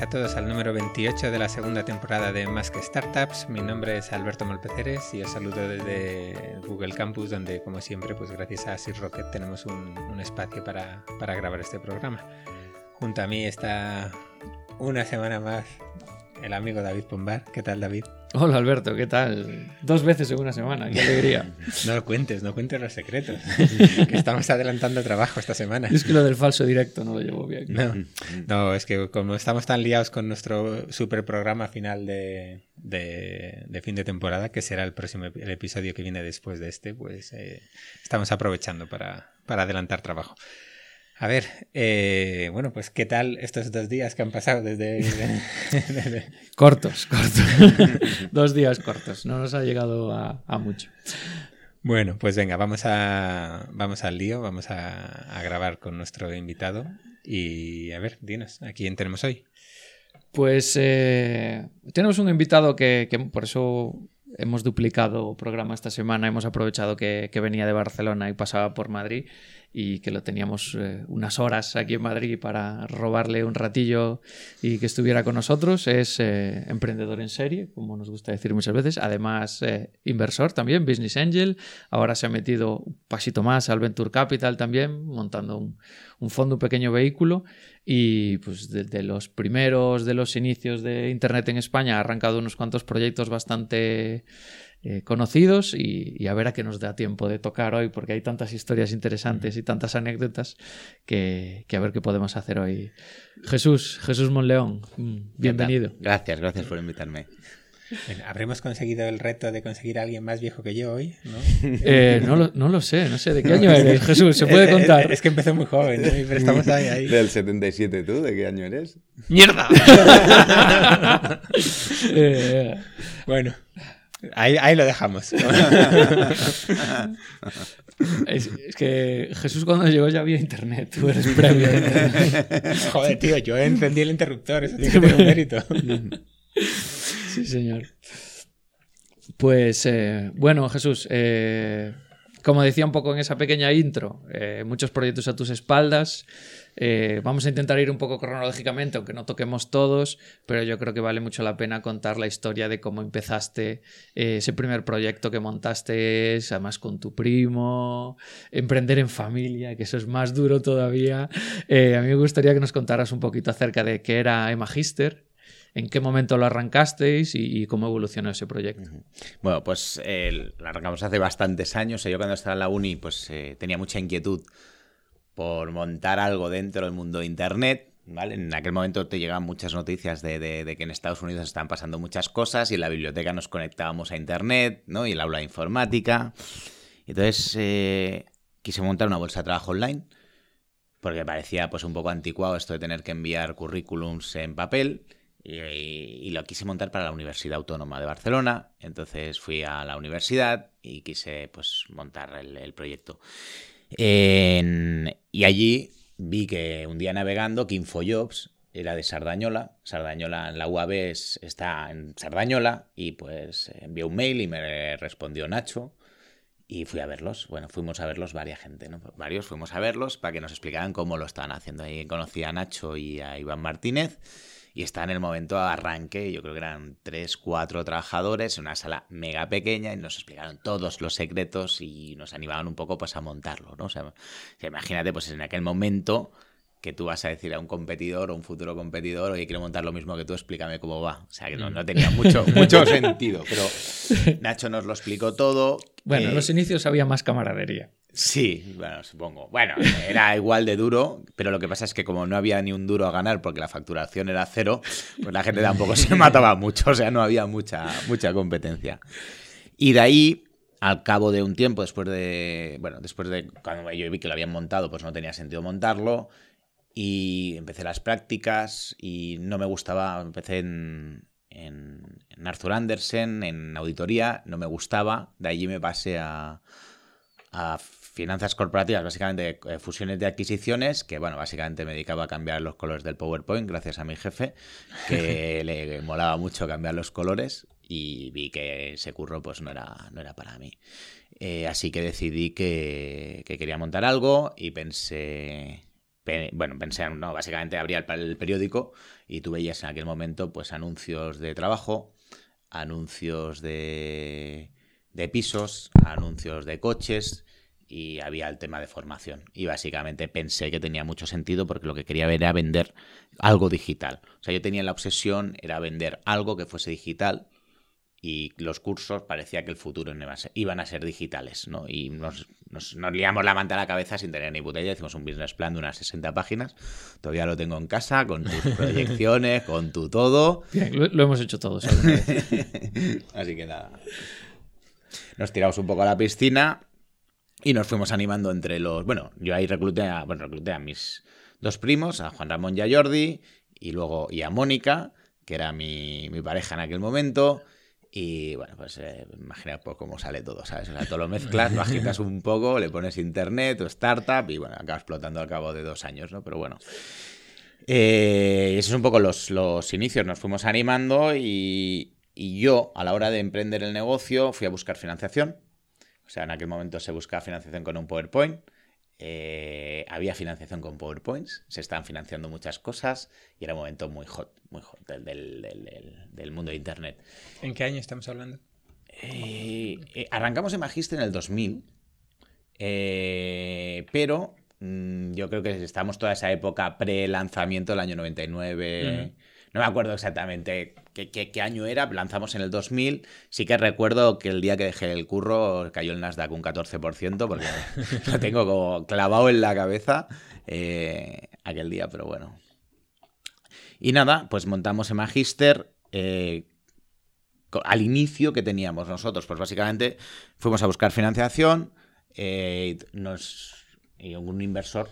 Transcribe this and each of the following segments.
Bienvenidos a todos al número 28 de la segunda temporada de Más que Startups. Mi nombre es Alberto Molpeceres y os saludo desde Google Campus, donde, como siempre, pues gracias a Sir Rocket tenemos un, un espacio para, para grabar este programa. Junto a mí está una semana más el amigo David Pombar. ¿Qué tal, David? Hola Alberto, ¿qué tal? Dos veces en una semana, qué alegría. No lo cuentes, no cuentes los secretos. que estamos adelantando trabajo esta semana. Es que lo del falso directo no lo llevo bien. No, no es que como estamos tan liados con nuestro super programa final de, de, de fin de temporada, que será el próximo el episodio que viene después de este, pues eh, estamos aprovechando para, para adelantar trabajo. A ver, eh, bueno, pues ¿qué tal estos dos días que han pasado desde... desde... cortos, cortos. dos días cortos, no nos ha llegado a, a, mucho. Bueno, pues venga, vamos, a, vamos al lío, vamos a, a, grabar con nuestro invitado y a ver, dinos, ¿a quién tenemos hoy? Pues eh, tenemos un invitado que, que por eso hemos duplicado programa esta semana, hemos aprovechado que, venía de Barcelona y pasaba por Madrid y que lo teníamos eh, unas horas aquí en Madrid para robarle un ratillo y que estuviera con nosotros. Es eh, emprendedor en serie, como nos gusta decir muchas veces, además eh, inversor también, business angel. Ahora se ha metido un pasito más al Venture Capital también, montando un fondo, un pequeño vehículo y pues desde de los primeros de los inicios de Internet en España ha arrancado unos cuantos proyectos bastante eh, conocidos y, y, a ver a qué nos da tiempo de tocar hoy, porque hay tantas historias interesantes y tantas anécdotas que, que a ver qué podemos hacer hoy. Jesús, Jesús Monleón, mm, bienvenido. Gracias, gracias por invitarme. Bueno, ¿Habremos conseguido el reto de conseguir a alguien más viejo que yo hoy? ¿no? Eh, no, lo, no, lo, sé, no sé. ¿De qué año eres, Jesús? ¿Se puede contar? Es, es que empezó muy joven, pero estamos ahí, ahí. ¿Del 77 tú? ¿De qué año eres? ¡Mierda! eh, bueno, Ahí, ahí, lo dejamos. es, es, que Jesús cuando llegó ya había internet. Tú eres previo. Joder, tío, yo encendí el interruptor. Eso tiene que tener un mérito. Sí, señor. Pues eh, bueno, Jesús, eh, como decía un poco en esa pequeña intro, eh, muchos proyectos a tus espaldas. Vamos a intentar ir un poco cronológicamente, aunque no toquemos todos, pero yo creo que vale mucho la pena contar la historia de cómo empezaste ese primer proyecto que montaste, además con tu primo, emprender en familia, que eso es más duro todavía. A mí me gustaría que nos contaras un poquito acerca de qué era Emagister, en qué momento lo arrancasteis y, cómo evolucionó ese proyecto. Bueno, pues lo arrancamos hace bastantes años. Yo cuando estaba en la uni pues eh, tenía mucha inquietud por montar algo dentro del mundo de Internet. ¿vale? En aquel momento te llegaban muchas noticias de, que en Estados Unidos están pasando muchas cosas y en la biblioteca nos conectábamos a Internet ¿no? y el aula de informática. Entonces eh, quise montar una bolsa de trabajo online porque parecía pues un poco anticuado esto de tener que enviar currículums en papel. Y, y, lo quise montar para la Universidad Autónoma de Barcelona. Entonces fui a la universidad y quise pues montar el, el proyecto. En, y allí vi que un día navegando que Infojobs era de Sardañola. Sardañola, la UAB es, está en Sardañola y pues envié un mail y me respondió Nacho y fui a verlos. Bueno, fuimos a verlos varias gente, ¿no? Varios fuimos a verlos para que nos explicaran cómo lo estaban haciendo. Ahí conocí a Nacho y a Iván Martínez y está en el momento de arranque, yo creo que eran tres, cuatro trabajadores en una sala mega pequeña y nos explicaron todos los secretos y nos animaban un poco pues a montarlo, ¿no? O sea, imagínate pues en aquel momento que tú vas a decir a un competidor o un futuro competidor, oye, quiero montar lo mismo que tú, explícame cómo va. O sea, que no, no tenía mucho, mucho sentido, pero Nacho nos lo explicó todo. Bueno, en los inicios había más camaradería. Sí, bueno, supongo. Bueno, era igual de duro, pero lo que pasa es que como no había ni un duro a ganar porque la facturación era cero, pues la gente tampoco se mataba mucho, o sea, no había mucha, mucha competencia. Y de ahí, al cabo de un tiempo, después de, bueno, después de cuando yo vi que lo habían montado, pues no tenía sentido montarlo, y empecé las prácticas y no me gustaba, empecé en, en, Arthur Andersen, en auditoría, no me gustaba, de allí me pasé a finanzas corporativas, básicamente eh, fusiones de adquisiciones, que bueno, básicamente me dedicaba a cambiar los colores del PowerPoint gracias a mi jefe, que le molaba mucho cambiar los colores y vi que ese curro pues no era, no era para mí. Eh, así que decidí que, que, quería montar algo y pensé bueno, pensé, no, básicamente abría el, periódico y tú veías en aquel momento pues anuncios de trabajo, anuncios de, de pisos, anuncios de coches y había el tema de formación. Y básicamente pensé que tenía mucho sentido porque lo que quería ver era vender algo digital. O sea, yo tenía la obsesión, era vender algo que fuese digital y los cursos parecía que el futuro iban a ser digitales, ¿no? Y nos, nos, liamos la manta a la cabeza sin tener ni idea. Hicimos un business plan de unas 60 páginas. Todavía lo tengo en casa, con tus proyecciones, con tu todo. lo, hemos hecho todos. Así que nada. Nos tiramos un poco a la piscina y nos fuimos animando entre los... Bueno, yo ahí recluté a, bueno, recluté a mis dos primos, a Juan Ramón y a Jordi, y luego y a Mónica, que era mi, mi pareja en aquel momento. Y bueno, pues eh, imagina pues, cómo sale todo, ¿sabes? O sea, todo lo mezclas, lo agitas un poco, le pones internet o startup y bueno, acaba explotando al cabo de dos años, ¿no? Pero bueno. Eh, esos son un poco los, los inicios, nos fuimos animando y, y yo, a la hora de emprender el negocio, fui a buscar financiación. O sea, en aquel momento se buscaba financiación con un PowerPoint. Eh, había financiación con PowerPoints, se estaban financiando muchas cosas y era un momento muy hot, muy hot del, mundo de Internet. ¿En qué año estamos hablando? Eh, eh, arrancamos en Magister en el 2000, pero mm, yo creo que estamos toda esa época pre-lanzamiento del año 99. No me acuerdo exactamente qué, año era, lanzamos en el 2000. Sí que recuerdo que el día que dejé el curro cayó el Nasdaq un 14%, porque lo tengo como clavado en la cabeza eh, aquel día, pero bueno. Y nada, pues montamos el Magister. Eh, al inicio que teníamos nosotros, pues básicamente fuimos a buscar financiación, eh, nos, y un inversor,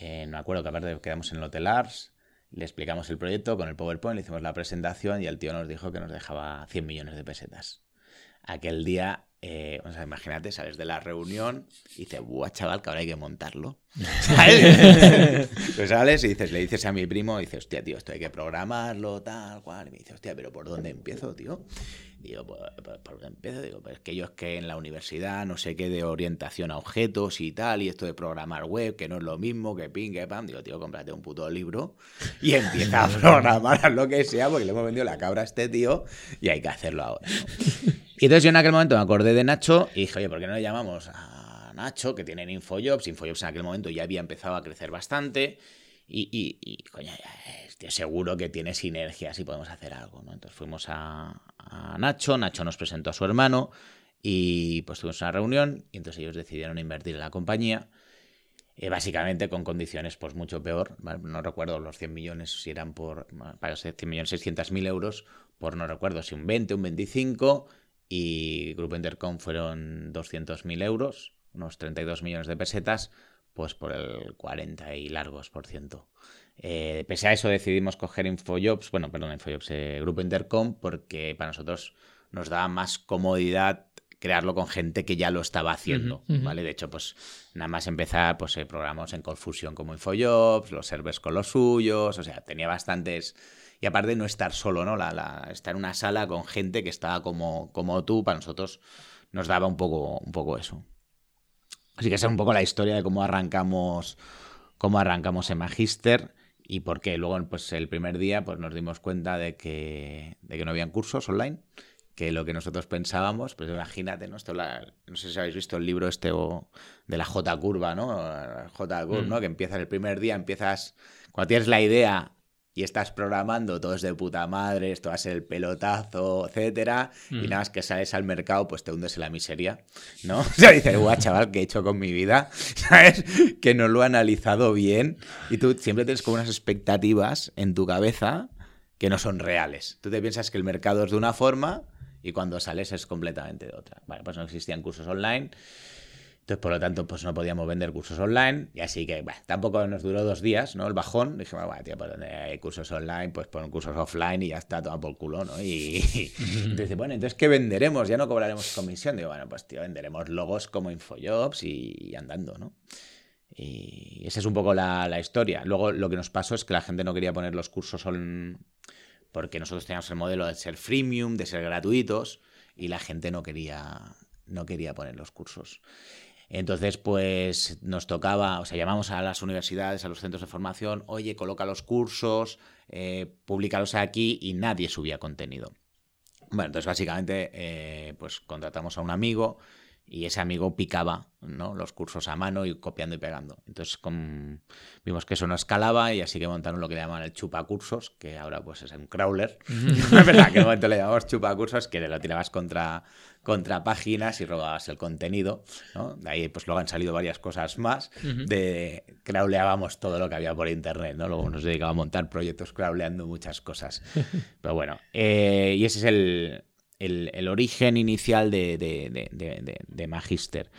no me acuerdo que aparte quedamos en el Hotel Ars, le explicamos el proyecto con el PowerPoint, le hicimos la presentación y el tío nos dijo que nos dejaba 100 millones de pesetas. Aquel día, eh, o sea, imagínate, sales de la reunión y dices, buah, chaval, que ahora hay que montarlo. ¿Sabes? pues sales y dices, le dices a mi primo, y dices, hostia, tío, esto hay que programarlo, tal, cual. Y me dice, hostia, pero ¿por dónde empiezo, tío? Digo, pues, pues, ¿por qué empiezo? Digo, pues que yo es que en la universidad no sé qué de orientación a objetos y tal, y esto de programar web, que no es lo mismo, que ping, que pam. Digo, tío, cómprate un puto libro y empieza a programar lo que sea, porque le hemos vendido la cabra a este tío y hay que hacerlo ahora. Y entonces yo en aquel momento me acordé de Nacho y dije, oye, ¿por qué no le llamamos a Nacho, que tienen Infojobs? Infojobs en aquel momento ya había empezado a crecer bastante. Y, y, y coño, estoy seguro que tiene sinergias y podemos hacer algo, ¿no? Entonces fuimos a, Nacho, Nacho nos presentó a su hermano y pues tuvimos una reunión y entonces ellos decidieron invertir en la compañía. Eh, básicamente con condiciones pues mucho peor, no recuerdo los 100 millones si eran por, para 100 millones 600 mil euros, por no recuerdo si un 20, un 25 y Grupo Intercom fueron 200 mil euros, unos 32 millones de pesetas, pues por el 40 y largos por ciento. Eh, pese a eso decidimos coger Infojobs, bueno, perdón, Infojobs, eh, Grupo Intercom, porque para nosotros nos daba más comodidad crearlo con gente que ya lo estaba haciendo, ¿vale? De hecho, pues nada más empezar, pues eh, programamos en Confusion como Infojobs, los servers con los suyos, o sea, tenía bastantes... Y aparte no estar solo, ¿no? La, estar en una sala con gente que estaba como, como tú, para nosotros nos daba un poco, un poco eso. Así que esa es un poco la historia de cómo arrancamos, cómo arrancamos en Magister y porque luego pues el primer día pues nos dimos cuenta de que, de que no habían cursos online que lo que nosotros pensábamos, pues imagínate, ¿no? Esto no sé si habéis visto el libro este de la J curva, ¿no? J curva, ¿no? Mm. Que empiezas el primer día, empiezas, cuando tienes la idea y estás programando, todo es de puta madre, esto va a ser el pelotazo, etcétera, y mm. nada más que sales al mercado, pues te hundes en la miseria, ¿no? O sea, dices, guau, chaval, ¿qué he hecho con mi vida? ¿Sabes? Que no lo he analizado bien, y tú siempre tienes como unas expectativas en tu cabeza que no son reales. Tú te piensas que el mercado es de una forma, y cuando sales es completamente de otra. Vale, pues no existían cursos online, entonces, por lo tanto, pues no podíamos vender cursos online. Y así que, tampoco nos duró dos días, ¿no? El bajón. Dijimos, bueno, tío, pues donde hay cursos online, pues pon cursos offline y ya está, todo por culo, ¿no? Y, entonces, bueno, entonces, ¿qué venderemos? Ya no cobraremos comisión. Digo, bueno, pues, tío, venderemos logos como Infojobs y, andando, ¿no? Y esa es un poco la, la, historia. Luego, lo que nos pasó es que la gente no quería poner los cursos online porque nosotros teníamos el modelo de ser freemium, de ser gratuitos, y la gente no quería, no quería poner los cursos. Entonces, pues nos tocaba, o sea, llamamos a las universidades, a los centros de formación, oye, coloca los cursos, eh, públicalos aquí y nadie subía contenido. Bueno, entonces básicamente, eh, pues contratamos a un amigo y ese amigo picaba ¿no? los cursos a mano y copiando y pegando. Entonces vimos que eso no escalaba y así que montaron lo que llaman el chupacursos, que ahora pues es un crawler. es verdad que en momento le llamamos chupacursos, que lo tirabas contra, contra páginas y robabas el contenido. ¿no? De ahí pues luego han salido varias cosas más. De crawleábamos todo lo que había por internet, ¿no? Luego nos dedicaba a montar proyectos crawleando muchas cosas. Pero bueno, eh, y ese es el, el, origen inicial de, de, Magister.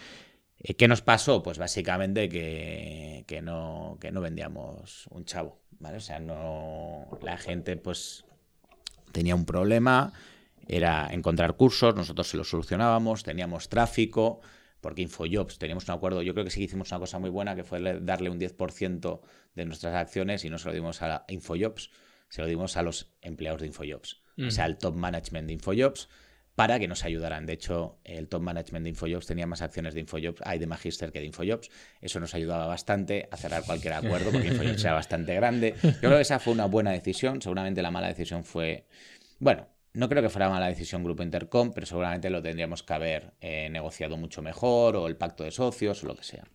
Eh, ¿Qué nos pasó? Pues básicamente que, no, no vendíamos un chavo, ¿vale? O sea, no, la gente pues tenía un problema, era encontrar cursos, nosotros se los solucionábamos, teníamos tráfico, porque Infojobs teníamos un acuerdo, yo creo que sí hicimos una cosa muy buena, que fue darle un 10% de nuestras acciones y no se lo dimos a Infojobs, se lo dimos a los empleados de Infojobs o sea, el top management de Infojobs, para que nos ayudaran. De hecho, el top management de Infojobs tenía más acciones de Infojobs, hay de Magister que de Infojobs. Eso nos ayudaba bastante a cerrar cualquier acuerdo, porque Infojobs era bastante grande. Yo creo que esa fue una buena decisión. Seguramente la mala decisión fue. Bueno, no creo que fuera mala decisión Grupo Intercom, pero seguramente lo tendríamos que haber eh, negociado mucho mejor, o el pacto de socios, o lo que sea.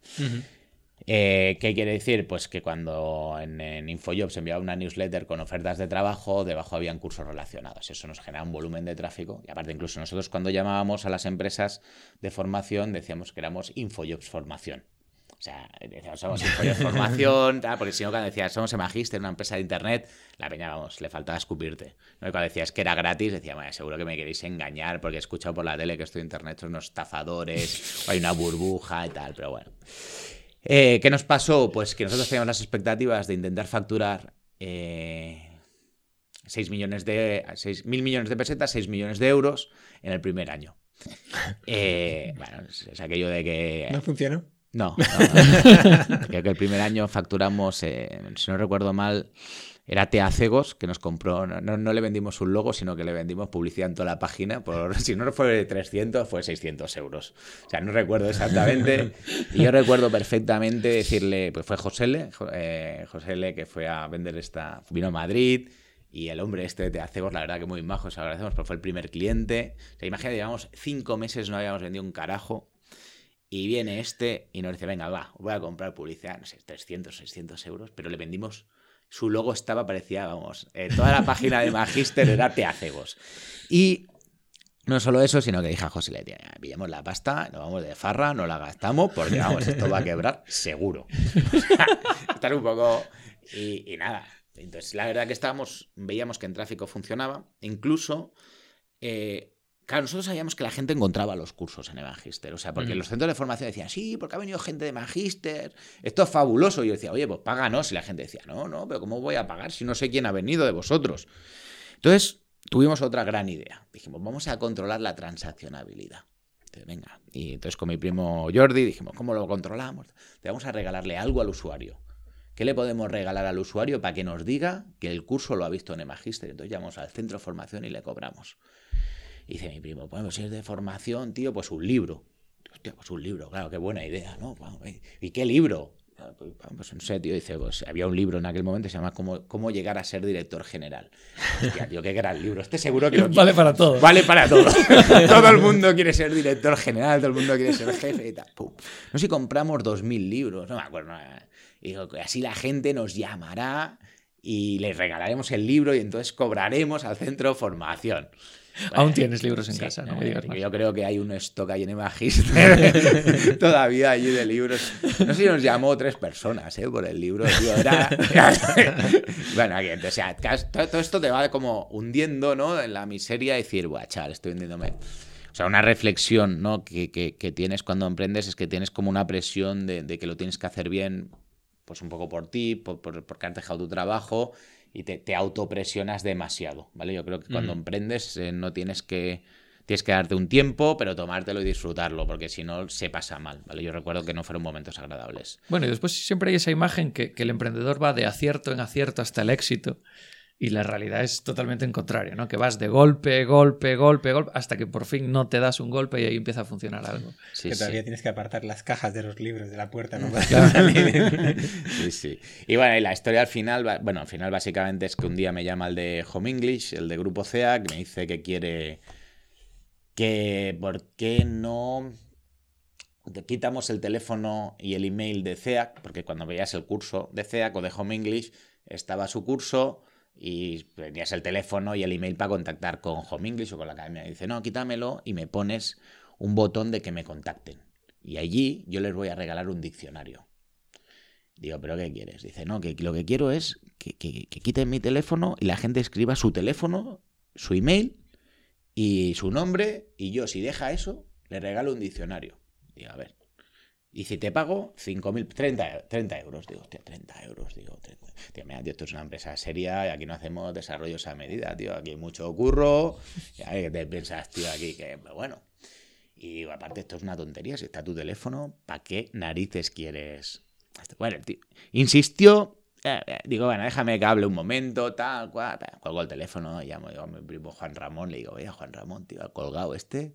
Eh, ¿Qué quiere decir? Pues que cuando en, en, se enviaba una newsletter con ofertas de trabajo, debajo habían cursos relacionados. Eso nos genera un volumen de tráfico. Y aparte, incluso nosotros cuando llamábamos a las empresas de formación, decíamos que éramos Infojobs Formación. O sea, decíamos, somos Infojobs Formación, porque si no, cuando decías, somos Magister, una empresa de internet, la peña, vamos, le faltaba escupirte. ¿no? Y cuando decías que era gratis, decía, bueno, seguro que me queréis engañar porque he escuchado por la tele que estoy en internet son unos estafadores, o hay una burbuja y tal, pero bueno. Eh, ¿Qué nos pasó? Pues que nosotros teníamos las expectativas de intentar facturar eh, 6 millones de. 6, mil millones de pesetas, 6 millones de euros en el primer año. Eh, bueno, es, aquello de que. ¿No funcionó? No. Creo que el primer año facturamos, eh, si no recuerdo mal, era Teacegos, que nos compró, no, le vendimos un logo, sino que le vendimos publicidad en toda la página, por, si no fue 300, fue 600 euros. O sea, no recuerdo exactamente. y yo recuerdo perfectamente decirle, pues fue José eh, José que fue a vender esta, vino a Madrid, y el hombre este de Teacegos, la verdad que muy majo, os agradecemos, porque fue el primer cliente. O sea, imagínate, llevamos cinco meses, no habíamos vendido un carajo, y viene este y nos dice, venga, va, voy a comprar publicidad, no sé, 300, 600 euros, pero le vendimos su logo estaba, parecía, vamos, eh, toda la página de Magister era teacegos. Y no solo eso, sino que dije a José, le pillamos la pasta, nos vamos de farra, no la gastamos, porque vamos, esto va a quebrar seguro. Estar un poco... Y, y, nada. Entonces, la verdad que estábamos, veíamos que en tráfico funcionaba. Incluso eh, Claro, nosotros sabíamos que la gente encontraba los cursos en el Magister. O sea, porque los centros de formación decían, sí, porque ha venido gente de Magister, esto es fabuloso. Y yo decía, oye, pues páganos. Y la gente decía, no, no, pero ¿cómo voy a pagar si no sé quién ha venido de vosotros? Entonces, tuvimos otra gran idea. Dijimos, vamos a controlar la transaccionabilidad. venga. Y entonces con mi primo Jordi dijimos, ¿cómo lo controlamos? Te vamos a regalarle algo al usuario. ¿Qué le podemos regalar al usuario para que nos diga que el curso lo ha visto en el Magister? Entonces llamamos al centro de formación y le cobramos. Y dice mi primo, bueno, si es de formación, tío, pues un libro. Hostia, pues un libro, claro, qué buena idea, ¿no? ¿Y qué libro? Pues, pues no sé, tío, dice, pues había un libro en aquel momento que se llama Cómo, cómo llegar a ser director general. Hostia, tío, qué gran libro. Este seguro que Vale para todo. Vale para todo. todo el mundo quiere ser director general, todo el mundo quiere ser jefe y tal. No sé si compramos 2.000 libros, no me acuerdo. Y digo, así la gente nos llamará y les regalaremos el libro y entonces cobraremos al centro formación. Aún tienes libros en casa, no Yo creo que hay un stock ahí en el Magister todavía allí de libros. No sé si nos llamó tres personas ¿eh? por el libro. bueno, aquí, o sea, todo esto te va como hundiendo ¿no? en la miseria y decir, guau, chaval, estoy hundiéndome. O sea, una reflexión ¿no? que, que, tienes cuando emprendes es que tienes como una presión de, de, que lo tienes que hacer bien, pues un poco por ti, por, por, porque has dejado tu trabajo y te, te autopresionas demasiado, ¿vale? Yo creo que cuando emprendes eh, no tienes que tienes que darte un tiempo, pero tomártelo y disfrutarlo, porque si no se pasa mal, ¿vale? Yo recuerdo que no fueron momentos agradables. Bueno, y después siempre hay esa imagen que, que el emprendedor va de acierto en acierto hasta el éxito. Y la realidad es totalmente en contrario, ¿no? Que vas de golpe, golpe, golpe, golpe, hasta que por fin no te das un golpe y ahí empieza a funcionar algo. que todavía tienes que apartar las cajas de los libros de la puerta, ¿no? sí, sí. Y bueno, y la historia al final, bueno, al final básicamente es que un día me llama el de Home English, el de Grupo CEA, que me dice que quiere que por qué no te quitamos el teléfono y el email de CEAC, porque cuando veías el curso de CEAC o de Home English, estaba su curso y tenías el teléfono y el email para contactar con Home English o con la academia. dice, no, quítamelo y me pones un botón de que me contacten. Y allí yo les voy a regalar un diccionario. Digo, ¿pero qué quieres? Dice, no, que lo que quiero es que, que, quiten mi teléfono y la gente escriba su teléfono, su email y su nombre, y yo, si deja eso, le regalo un diccionario. Digo, a ver. Y si te pago 5.000, 30, 30 euros. Digo, hostia, 30 euros. Digo, 30. Tío, esto es una empresa seria y aquí no hacemos desarrollos a medida, tío. Aquí hay mucho curro. Y te piensas, tío, aquí que, bueno. Y digo, aparte, esto es una tontería. Si está tu teléfono, ¿para qué narices quieres? Bueno, el tío insistió. Eh, eh, digo, bueno, déjame que hable un momento, tal, cual. Colgo el teléfono, llamo a mi primo Juan Ramón, le digo, oye, Juan Ramón, tío, ha colgado este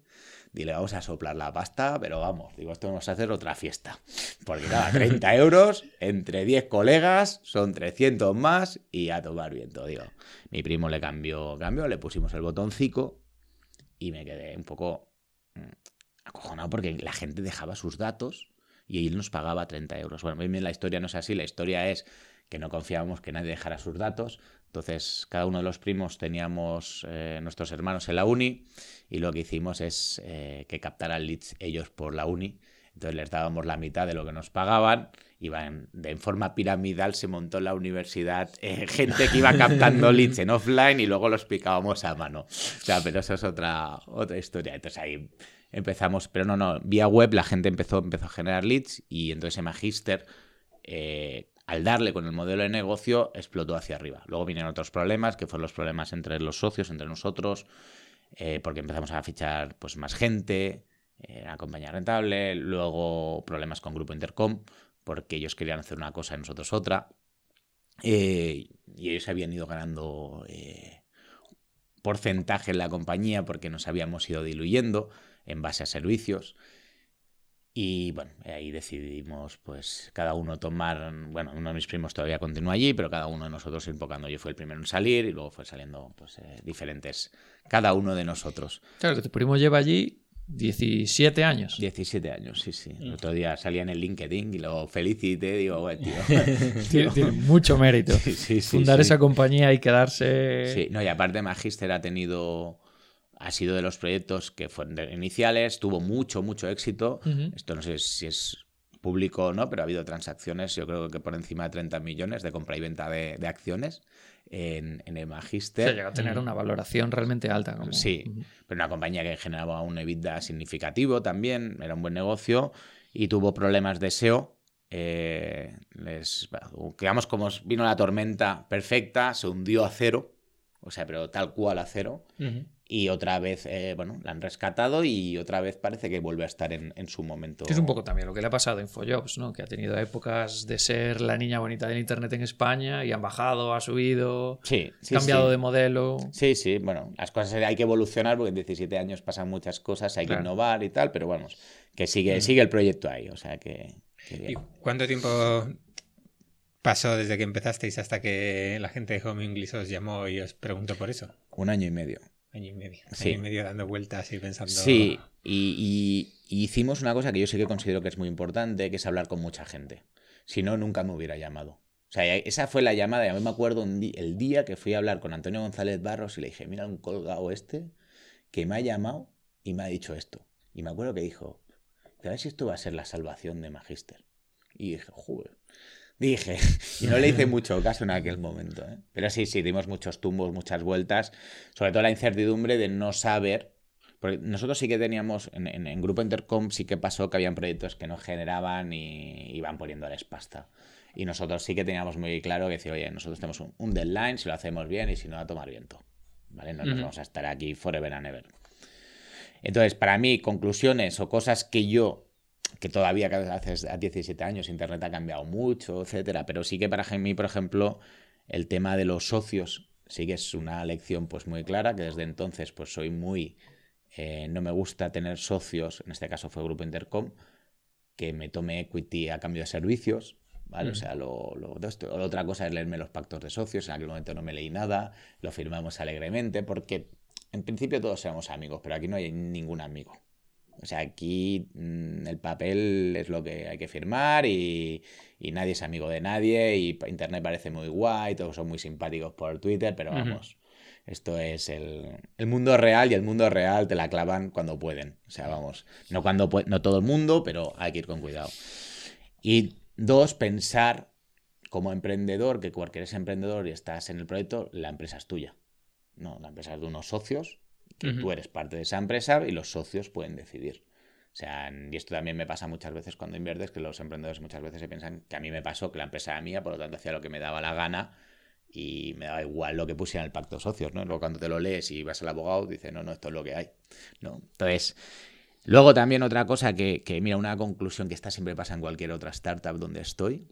dile, vamos a soplar la pasta, pero vamos, digo, esto vamos a hacer otra fiesta. Porque cada 30 euros entre 10 colegas son 300 más y a tomar viento, digo. Mi primo le cambió, cambió, le pusimos el botoncito y me quedé un poco mm, acojonado porque la gente dejaba sus datos y él nos pagaba 30 euros. Bueno, bien la historia no es así, la historia es que no confiábamos que nadie dejara sus datos. Entonces, cada uno de los primos teníamos eh, nuestros hermanos en la uni y lo que hicimos es eh, que captaran leads ellos por la uni. Entonces les dábamos la mitad de lo que nos pagaban. Iban, de en forma piramidal se montó en la universidad eh, gente que iba captando leads en offline y luego los picábamos a mano. O sea, pero eso es otra, otra historia. Entonces ahí empezamos, pero no, no, vía web la gente empezó, empezó a generar leads y entonces en Magister al darle con el modelo de negocio, explotó hacia arriba. Luego vinieron otros problemas, que fueron los problemas entre los socios, entre nosotros, eh, porque empezamos a fichar pues, más gente, era una compañía rentable, luego problemas con Grupo Intercom, porque ellos querían hacer una cosa y nosotros otra, eh, y ellos habían ido ganando eh, porcentaje en la compañía porque nos habíamos ido diluyendo en base a servicios. Y bueno, ahí decidimos, pues, cada uno tomar. Bueno, uno de mis primos todavía continúa allí, pero cada uno de nosotros ir enfocando. Yo fui el primero en salir y luego fue saliendo, pues, eh, diferentes. Cada uno de nosotros. Claro, que tu primo lleva allí 17 años. 17 años, sí, sí. El otro día salía en el LinkedIn y lo felicité. Digo, bueno, tío. tiene, mucho mérito. Fundar esa compañía y quedarse. Sí, no, y aparte, Magister ha tenido ha sido de los proyectos que fueron iniciales, tuvo mucho, mucho éxito. Esto no sé si es público o no, pero ha habido transacciones, yo creo que por encima de 30 millones de compra y venta de, acciones en, el Magister. Se llega a tener una valoración realmente alta. Sí, pero una compañía que generaba un EBITDA significativo también, era un buen negocio y tuvo problemas de SEO. Eh, les, digamos, como vino la tormenta perfecta, se hundió a cero, o sea, pero tal cual a cero y otra vez, eh, bueno, la han rescatado y otra vez parece que vuelve a estar en, su momento. Es un poco también lo que le ha pasado a Infojobs, ¿no? Que ha tenido épocas de ser la niña bonita del Internet en España y han bajado, ha subido, sí, cambiado de modelo. Sí, sí, bueno, las cosas hay que evolucionar porque en 17 años pasan muchas cosas, hay que innovar y tal, pero vamos, que sigue, sigue el proyecto ahí, o sea que... ¿Y cuánto tiempo pasó desde que empezasteis hasta que la gente de Home English os llamó y os preguntó por eso? Un año y medio. Año y medio. Año y medio dando vueltas y pensando. Sí, y, hicimos una cosa que yo sí que considero que es muy importante, que es hablar con mucha gente. Si no, nunca me hubiera llamado. O sea, esa fue la llamada. Y a mí me acuerdo el día que fui a hablar con Antonio González Barros y le dije, mira un colgado este que me ha llamado y me ha dicho esto. Y me acuerdo que dijo, a ver si esto va a ser la salvación de Magister. Y dije, joder, dije. Y no le hice mucho caso en aquel momento. ¿eh? Pero sí, sí, dimos muchos tumbos, muchas vueltas. Sobre todo la incertidumbre de no saber. Porque nosotros sí que teníamos, en, Grupo Intercom sí que pasó que habían proyectos que no generaban y iban poniéndoles pasta. Y nosotros sí que teníamos muy claro que decir, oye, nosotros tenemos un, deadline, si lo hacemos bien y si no, a tomar viento. ¿Vale? No nos vamos a estar aquí forever and ever. Entonces, para mí, conclusiones o cosas que yo que todavía hace a 17 años Internet ha cambiado mucho, etcétera, pero sí que para mí, por ejemplo, el tema de los socios sí que es una lección pues muy clara, que desde entonces pues soy muy... eh, no me gusta tener socios, en este caso fue Grupo Intercom, que me tome equity a cambio de servicios, ¿vale? O sea, lo, lo- la otra cosa es leerme los pactos de socios, en aquel momento no me leí nada, lo firmamos alegremente, porque en principio todos éramos amigos, pero aquí no hay ningún amigo. O sea, aquí mm, el papel es lo que hay que firmar y, y nadie es amigo de nadie y Internet parece muy guay, todos son muy simpáticos por Twitter, pero vamos, esto es el, el mundo real y el mundo real te la clavan cuando pueden. O sea, vamos, no, cuando no todo el mundo, pero hay que ir con cuidado. Y dos, pensar como emprendedor, que eres emprendedor y estás en el proyecto, la empresa es tuya. No, la empresa es de unos socios, que tú eres parte de esa empresa y los socios pueden decidir. O sea, y esto también me pasa muchas veces cuando inviertes, que los emprendedores muchas veces se piensan que a mí me pasó que la empresa era mía, por lo tanto hacía lo que me daba la gana y me daba igual lo que pusiera en el pacto de socios, ¿no? Luego cuando te lo lees y vas al abogado, dice, no, no, esto es lo que hay, ¿no? Entonces, luego también otra cosa que, que, mira, una conclusión que esta siempre pasa en cualquier otra startup donde estoy,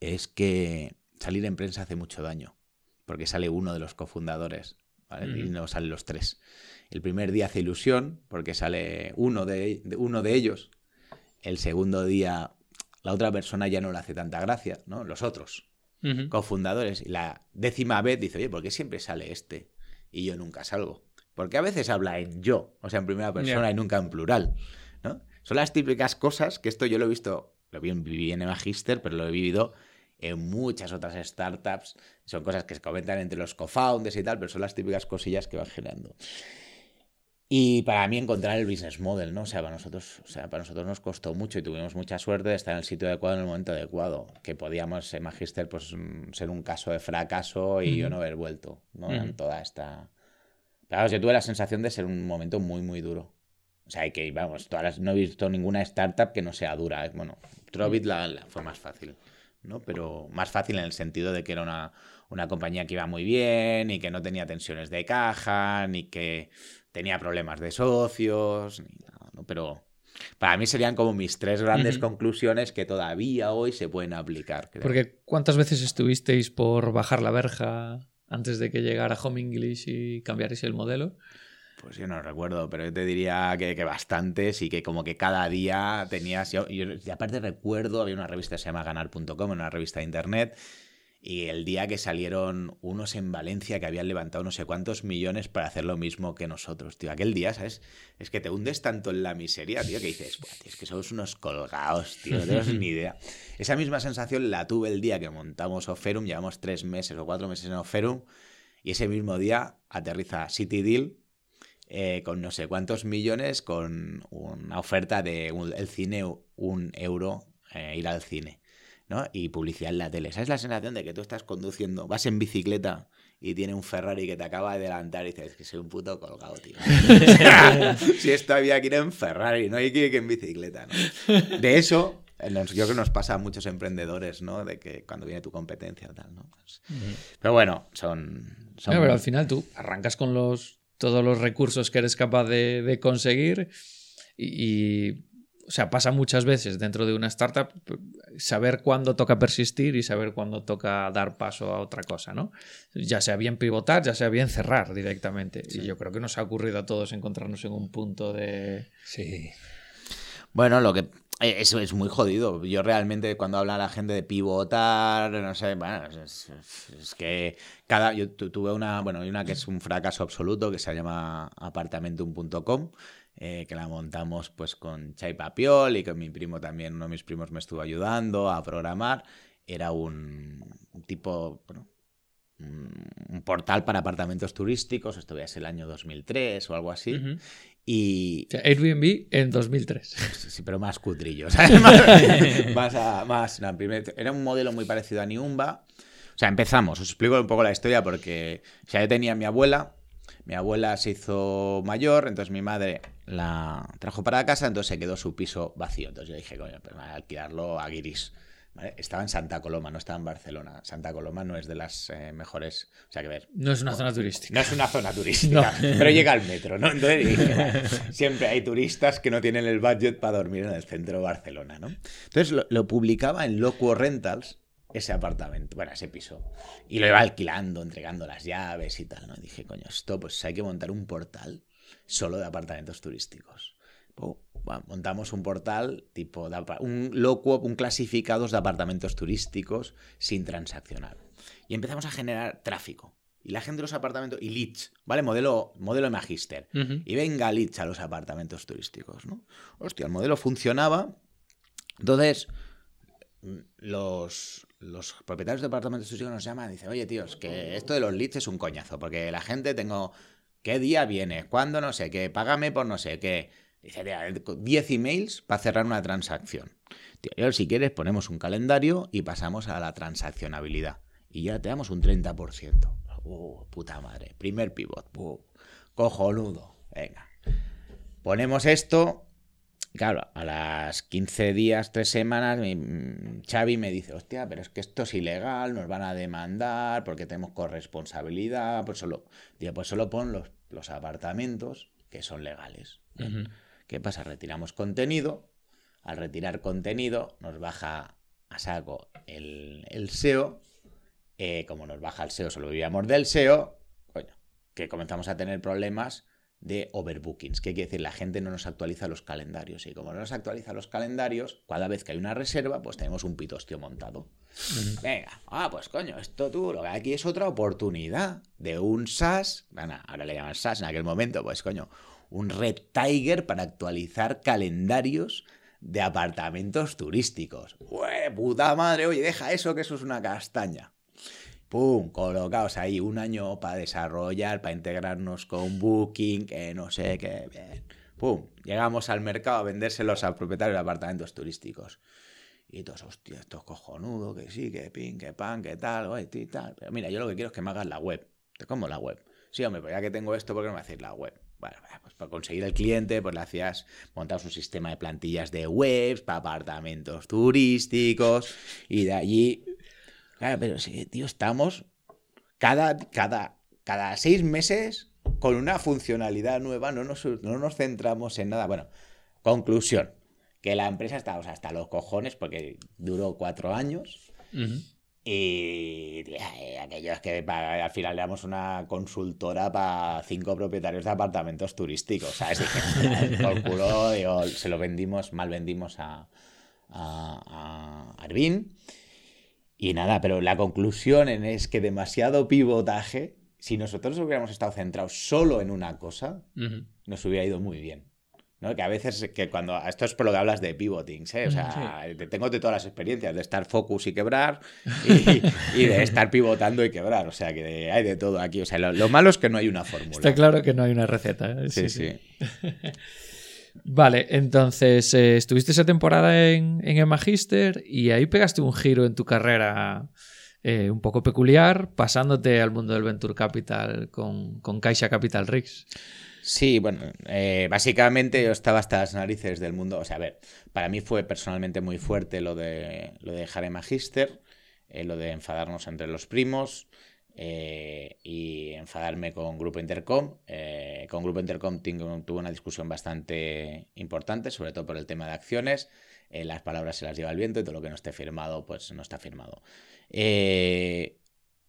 es que salir en prensa hace mucho daño, porque sale uno de los cofundadores, ¿vale? Y no salen los tres. El primer día hace ilusión, porque sale uno de, de- uno de ellos. El segundo día, la otra persona ya no le hace tanta gracia, ¿no? Los otros cofundadores. Y la décima vez dice, oye, ¿por qué siempre sale este? Y yo nunca salgo. Porque a veces habla en yo, o sea, en primera persona y nunca en plural. ¿no? Son las típicas cosas que esto yo lo he visto, lo vi en, viví en Magister, pero lo he vivido en muchas otras startups. Son cosas que se comentan entre los co-founders y tal, pero son las típicas cosillas que van generando. Y para mí encontrar el business model, ¿no? O sea, para nosotros, o sea, para nosotros nos costó mucho y tuvimos mucha suerte de estar en el sitio adecuado en el momento adecuado. Que podíamos en Magister pues, mm, ser un caso de fracaso y yo no haber vuelto, ¿no? Ujú. En toda esta. Claro, yo tuve la sensación de ser un momento muy, muy duro. O sea, que, vamos, todas las- no he visto ninguna startup que no sea dura. Bueno, Trovit la, la fue más fácil, ¿no? Pero más fácil en el sentido de que era una, una compañía que iba muy bien y que no tenía tensiones de caja, ni que tenía problemas de socios, ni nada, ¿no? Pero para mí serían como mis tres grandes conclusiones que todavía hoy se pueden aplicar. creo. Porque ¿cuántas veces estuvisteis por bajar la verja antes de que llegara Home English y cambiarais el modelo? Pues yo no recuerdo, pero yo te diría que, que bastantes y que como que cada día tenías... Yo, yo- y aparte recuerdo, había una revista que se llama ganar.com, una revista de internet, y el día que salieron unos en Valencia que habían levantado no sé cuántos millones para hacer lo mismo que nosotros, tío. Aquel día, ¿sabes? Es que te hundes tanto en la miseria, tío, que dices, "Buah, tío, es que somos unos colgados, tío, no tenemos ni idea. Esa misma sensación la tuve el día que montamos Oferum, llevamos tres meses o cuatro meses en Oferum, y ese mismo día aterriza City Deal eh, con no sé cuántos millones, con una oferta de un- el cine, un euro, eh, ir al cine, ¿no? Y publicidad en la tele. ¿Sabes la sensación de que tú estás conduciendo, vas en bicicleta y tiene un Ferrari que te acaba de adelantar y dices que soy un puto colgado, tío? si esto había que ir en Ferrari, no hay que ir en bicicleta, ¿no? De eso, eh, nos- yo creo que nos pasa a muchos emprendedores, ¿no? De que cuando viene tu competencia tal, ¿no? Pues- pero bueno, son... pero al final tú arrancas con los, todos los recursos que eres capaz de, de conseguir y, y, o sea, pasa muchas veces dentro de una startup saber cuándo toca persistir y saber cuándo toca dar paso a otra cosa, ¿no? Ya sea bien pivotar, ya sea bien cerrar directamente. Y yo creo que nos ha ocurrido a todos encontrarnos en un punto de... Sí. Bueno, lo que eso es muy jodido. Yo realmente cuando habla la gente de pivotar, no sé, bueno, es, que cada yo tu- tuve una, bueno, hay una que es un fracaso absoluto que se llama apartamentum.com eh, que la montamos pues con Chay Papiol y con mi primo también, uno de mis primos me estuvo ayudando a programar. Era un, tipo, bueno, un portal para apartamentos turísticos, esto ya es el año 2003 o algo así. Y, O sea, Airbnb en 2003. Sí, pero más cutrillo, ¿sabes? Más, más, a- más- no, primero- era un modelo muy parecido a Niumba. O sea, empezamos, os explico un poco la historia porque o sea, yo tenía a mi abuela, mi abuela se hizo mayor, entonces mi madre la trajo para casa, entonces se quedó su piso vacío. Entonces yo dije, coño, pues voy a alquilarlo a Guiris. ¿Vale? Estaba en Santa Coloma, no estaba en Barcelona. Santa Coloma no es de las eh, mejores, o sea, que ver, No es una zona turística. no es una zona turística, pero llega al metro, ¿no? Entonces dije, "Bueno, siempre hay turistas que no tienen el budget para dormir en el centro de Barcelona, ¿no? Entonces lo, lo publicaba en Locuo Rentals ese apartamento, bueno, ese piso. Y lo iba alquilando, entregando las llaves y tal, ¿no? Y dije, coño, esto pues hay que montar un portal solo de apartamentos turísticos. Montamos un portal tipo de, un locuo, un clasificados de apartamentos turísticos sin transaccionar. Y empezamos a generar tráfico. Y la gente de los apartamentos, y leads, ¿vale? Modelo, modelo de Magister. Y venga leads a los apartamentos turísticos, ¿no? Hostia, el modelo funcionaba. Entonces, los, los propietarios de apartamentos turísticos nos llaman y dicen, oye, tíos, que esto de los leads es un coñazo, porque la gente tengo, ¿qué día viene? ¿Cuándo? No sé qué, págame por no sé qué. Dice, 10 emails para cerrar una transacción. Tío, si quieres ponemos un calendario y pasamos a la transaccionabilidad. Y ya te damos un 30%. Uh, puta madre. Primer pivot. Cojonudo. Venga. Ponemos esto Claro, a las 15 días, 3 semanas, Xavi me dice, hostia, pero es que esto es ilegal, nos van a demandar porque tenemos corresponsabilidad, pues solo, pues solo pon los, los apartamentos que son legales. ¿Qué pasa? Retiramos contenido, al retirar contenido nos baja a saco el, el SEO, eh, como nos baja el SEO, solo vivíamos del SEO, coño, que comenzamos a tener problemas de overbookings. ¿Qué quiere decir? La gente no nos actualiza los calendarios. Y como no nos actualiza los calendarios, cada vez que hay una reserva, pues tenemos un pitostio montado. Venga, ah, pues coño, esto tú, lo que aquí es otra oportunidad de un SaaS. Bueno, ahora le llaman SaaS en aquel momento, pues coño, un Red Tiger para actualizar calendarios de apartamentos turísticos. ¡Ué, puta madre! Oye, deja eso, que eso es una castaña. ¡pum! Colocaos ahí un año para desarrollar, para integrarnos con Booking, que no sé qué, bien. ¡Pum! Llegamos al mercado a vendérselos a propietarios de apartamentos turísticos. Y todos, hostia, esto es cojonudo, que sí, que pin, que pan, que tal, oye, y tal. Pero mira, yo lo que quiero es que me hagas la web. ¿Cómo la web? Sí, hombre, pues ya que tengo esto, ¿por qué no me hacéis la web? Bueno, pues para conseguir el cliente, pues le hacías, montabas un sistema de plantillas de webs para apartamentos turísticos y de allí Claro, pero sí, tío, estamos cada, cada, cada seis meses con una funcionalidad nueva, no nos, no nos centramos en nada. Bueno, conclusión, que la empresa está hasta los cojones porque duró cuatro años. Y eh, aquellos que al final le damos una consultora para cinco propietarios de apartamentos turísticos. ¿Sabes? Dije, calculó, se lo vendimos, mal vendimos a, a, a Arvin. Y nada, pero la conclusión es que demasiado pivotaje, si nosotros hubiéramos estado centrados solo en una cosa, nos hubiera ido muy bien. ¿No? Que a veces, que cuando, esto es por lo que hablas de pivoting, ¿eh? o sea, tengo de todas las experiencias, de estar focus y quebrar, y, de estar pivotando y quebrar, o sea, que hay de todo aquí, o sea, lo, malo es que no hay una fórmula. Está claro que no hay una receta. ¿eh? sí. sí. Vale, entonces eh, estuviste esa temporada en, en, el Magister y ahí pegaste un giro en tu carrera eh, un poco peculiar, pasándote al mundo del Venture Capital con, con Caixa Capital Rigs. Sí, bueno, eh, básicamente yo estaba hasta las narices del mundo. O sea, a ver, para mí fue personalmente muy fuerte lo de, lo de dejar el Magister, lo de enfadarnos entre los primos. Eh, y enfadarme con Grupo Intercom. Eh, con Grupo Intercom tuve una discusión bastante importante, sobre todo por el tema de acciones. Eh, las palabras se las lleva el viento y todo lo que no esté firmado, pues no está firmado.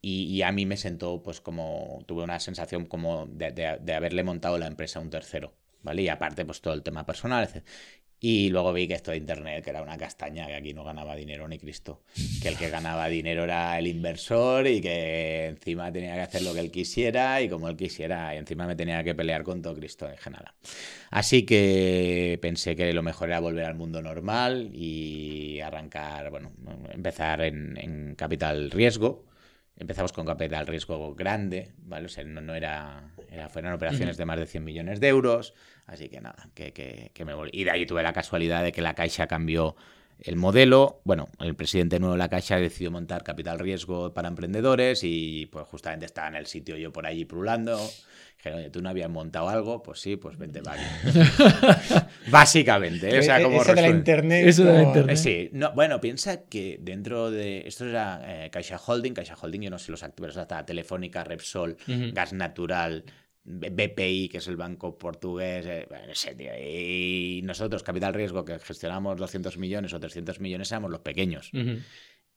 Y, a mí me sentó, pues como, tuve una sensación como de, de, haberle montado la empresa a un tercero. ¿Vale? Y aparte, pues todo el tema personal. Y luego vi que esto de Internet, que era una castaña, que aquí no ganaba dinero ni Cristo. Que el que ganaba dinero era el inversor y que encima tenía que hacer lo que él quisiera y como él quisiera. Y encima me tenía que pelear con todo Cristo, dije nada. Así que pensé que lo mejor era volver al mundo normal y arrancar, bueno, empezar en, capital riesgo. Empezamos con capital riesgo grande, ¿vale? O sea, no, era, era, fueron operaciones de más de 100 millones de euros Así que nada, que, que, me volví. Y de ahí tuve la casualidad de que la Caixa cambió el modelo. Bueno, el presidente nuevo de la Caixa decidió montar capital riesgo para emprendedores y pues justamente estaba en el sitio yo por allí prulando. Oye, ¿tú no habías montado algo? Pues sí, pues vente, vale. Básicamente, ¿eh? o sea, como Eso de la internet. Eso de la internet. Sí, no, bueno, piensa que dentro de... Esto era eh, Caixa Holding, Caixa Holding, yo no sé los actores, hasta Telefónica, Repsol, Gas Natural, BPI, que es el banco portugués, eh, y nosotros, Capital Riesgo, que gestionamos 200 millones o 300 millones, éramos los pequeños.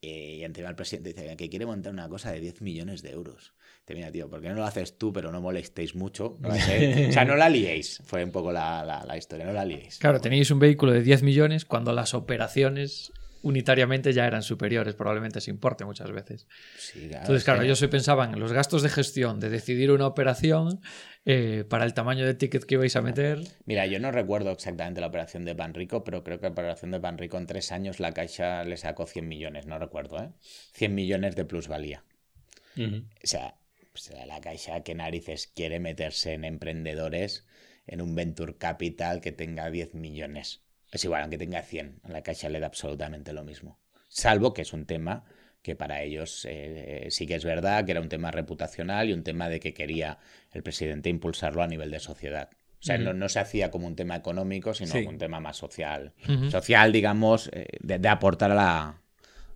eh, y encima el presidente dice que quiere montar una cosa de 10 millones de euros. Mira, tío, ¿por qué no lo haces tú, pero no molestéis mucho? No sé. o sea, no la liéis. Fue un poco la, la, la historia, no la liéis. Claro, tenéis un vehículo de 10 millones cuando las operaciones unitariamente ya eran superiores, probablemente se importe muchas veces. Sí, claro, Entonces, es claro, ellos se pensaban en los gastos de gestión de decidir una operación eh, para el tamaño de ticket que ibais a meter. Mira, yo no recuerdo exactamente la operación de Panrico, pero creo que la operación de Panrico en tres años la Caixa le sacó 100 millones, no recuerdo, ¿eh? 100 millones de plusvalía. Ujú. O sea, pues, la Caixa, ¿qué narices quiere meterse en emprendedores en un Venture Capital que tenga 10 millones? Es igual, aunque tenga 100, a la Caixa le da absolutamente lo mismo. Salvo que es un tema que para ellos eh, sí que es verdad que era un tema reputacional y un tema de que quería el presidente impulsarlo a nivel de sociedad. O sea, no, no se hacía como un tema económico, sino Sí. un tema más social. Social, digamos, eh, de, de aportar a la...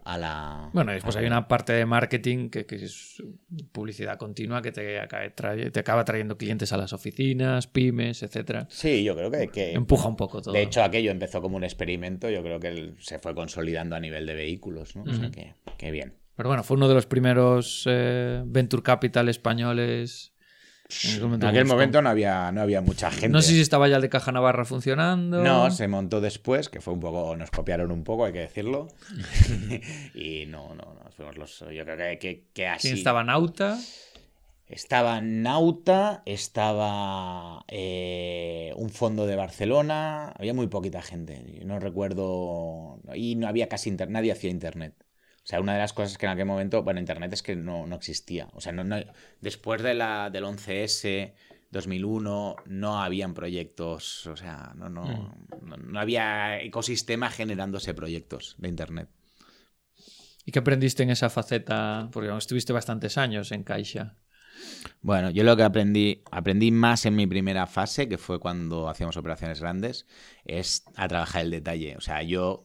A la Bueno, y después hay una parte de marketing que, que es publicidad continua que te, acabe trae- te acaba trayendo clientes a las oficinas, pymes, etcétera. Sí, yo creo que... que Empuja un poco todo. De hecho, aquello empezó como un experimento, yo creo que se fue consolidando a nivel de vehículos, ¿no? O sea que bien. Pero bueno, fue uno de los primeros eh, Venture Capital españoles. En aquel En momento, aquel como- momento no había, no había mucha gente. No sé si estaba ya el de Caja Navarra funcionando. No, se montó después, que fue un poco, nos copiaron un poco, hay que decirlo. y no, no, no, fuimos los, yo creo que, que, que así. ¿Quién estaba Nauta? Estaba Nauta, estaba eh, un fondo de Barcelona, había muy poquita gente, no recuerdo, y no había casi internet, nadie hacía internet. O sea, una de las cosas que en aquel momento, bueno, internet es que no, no existía. O sea, no, no- después de la, del 11S, 2001, no habían proyectos, o sea, no, no, no, no había ecosistema generándose proyectos de internet. ¿Y qué aprendiste en esa faceta? Porque estuviste bastantes años en Caixa. Bueno, yo lo que aprendí, aprendí más en mi primera fase, que fue cuando hacíamos operaciones grandes, es a trabajar el detalle. O sea, yo, mm,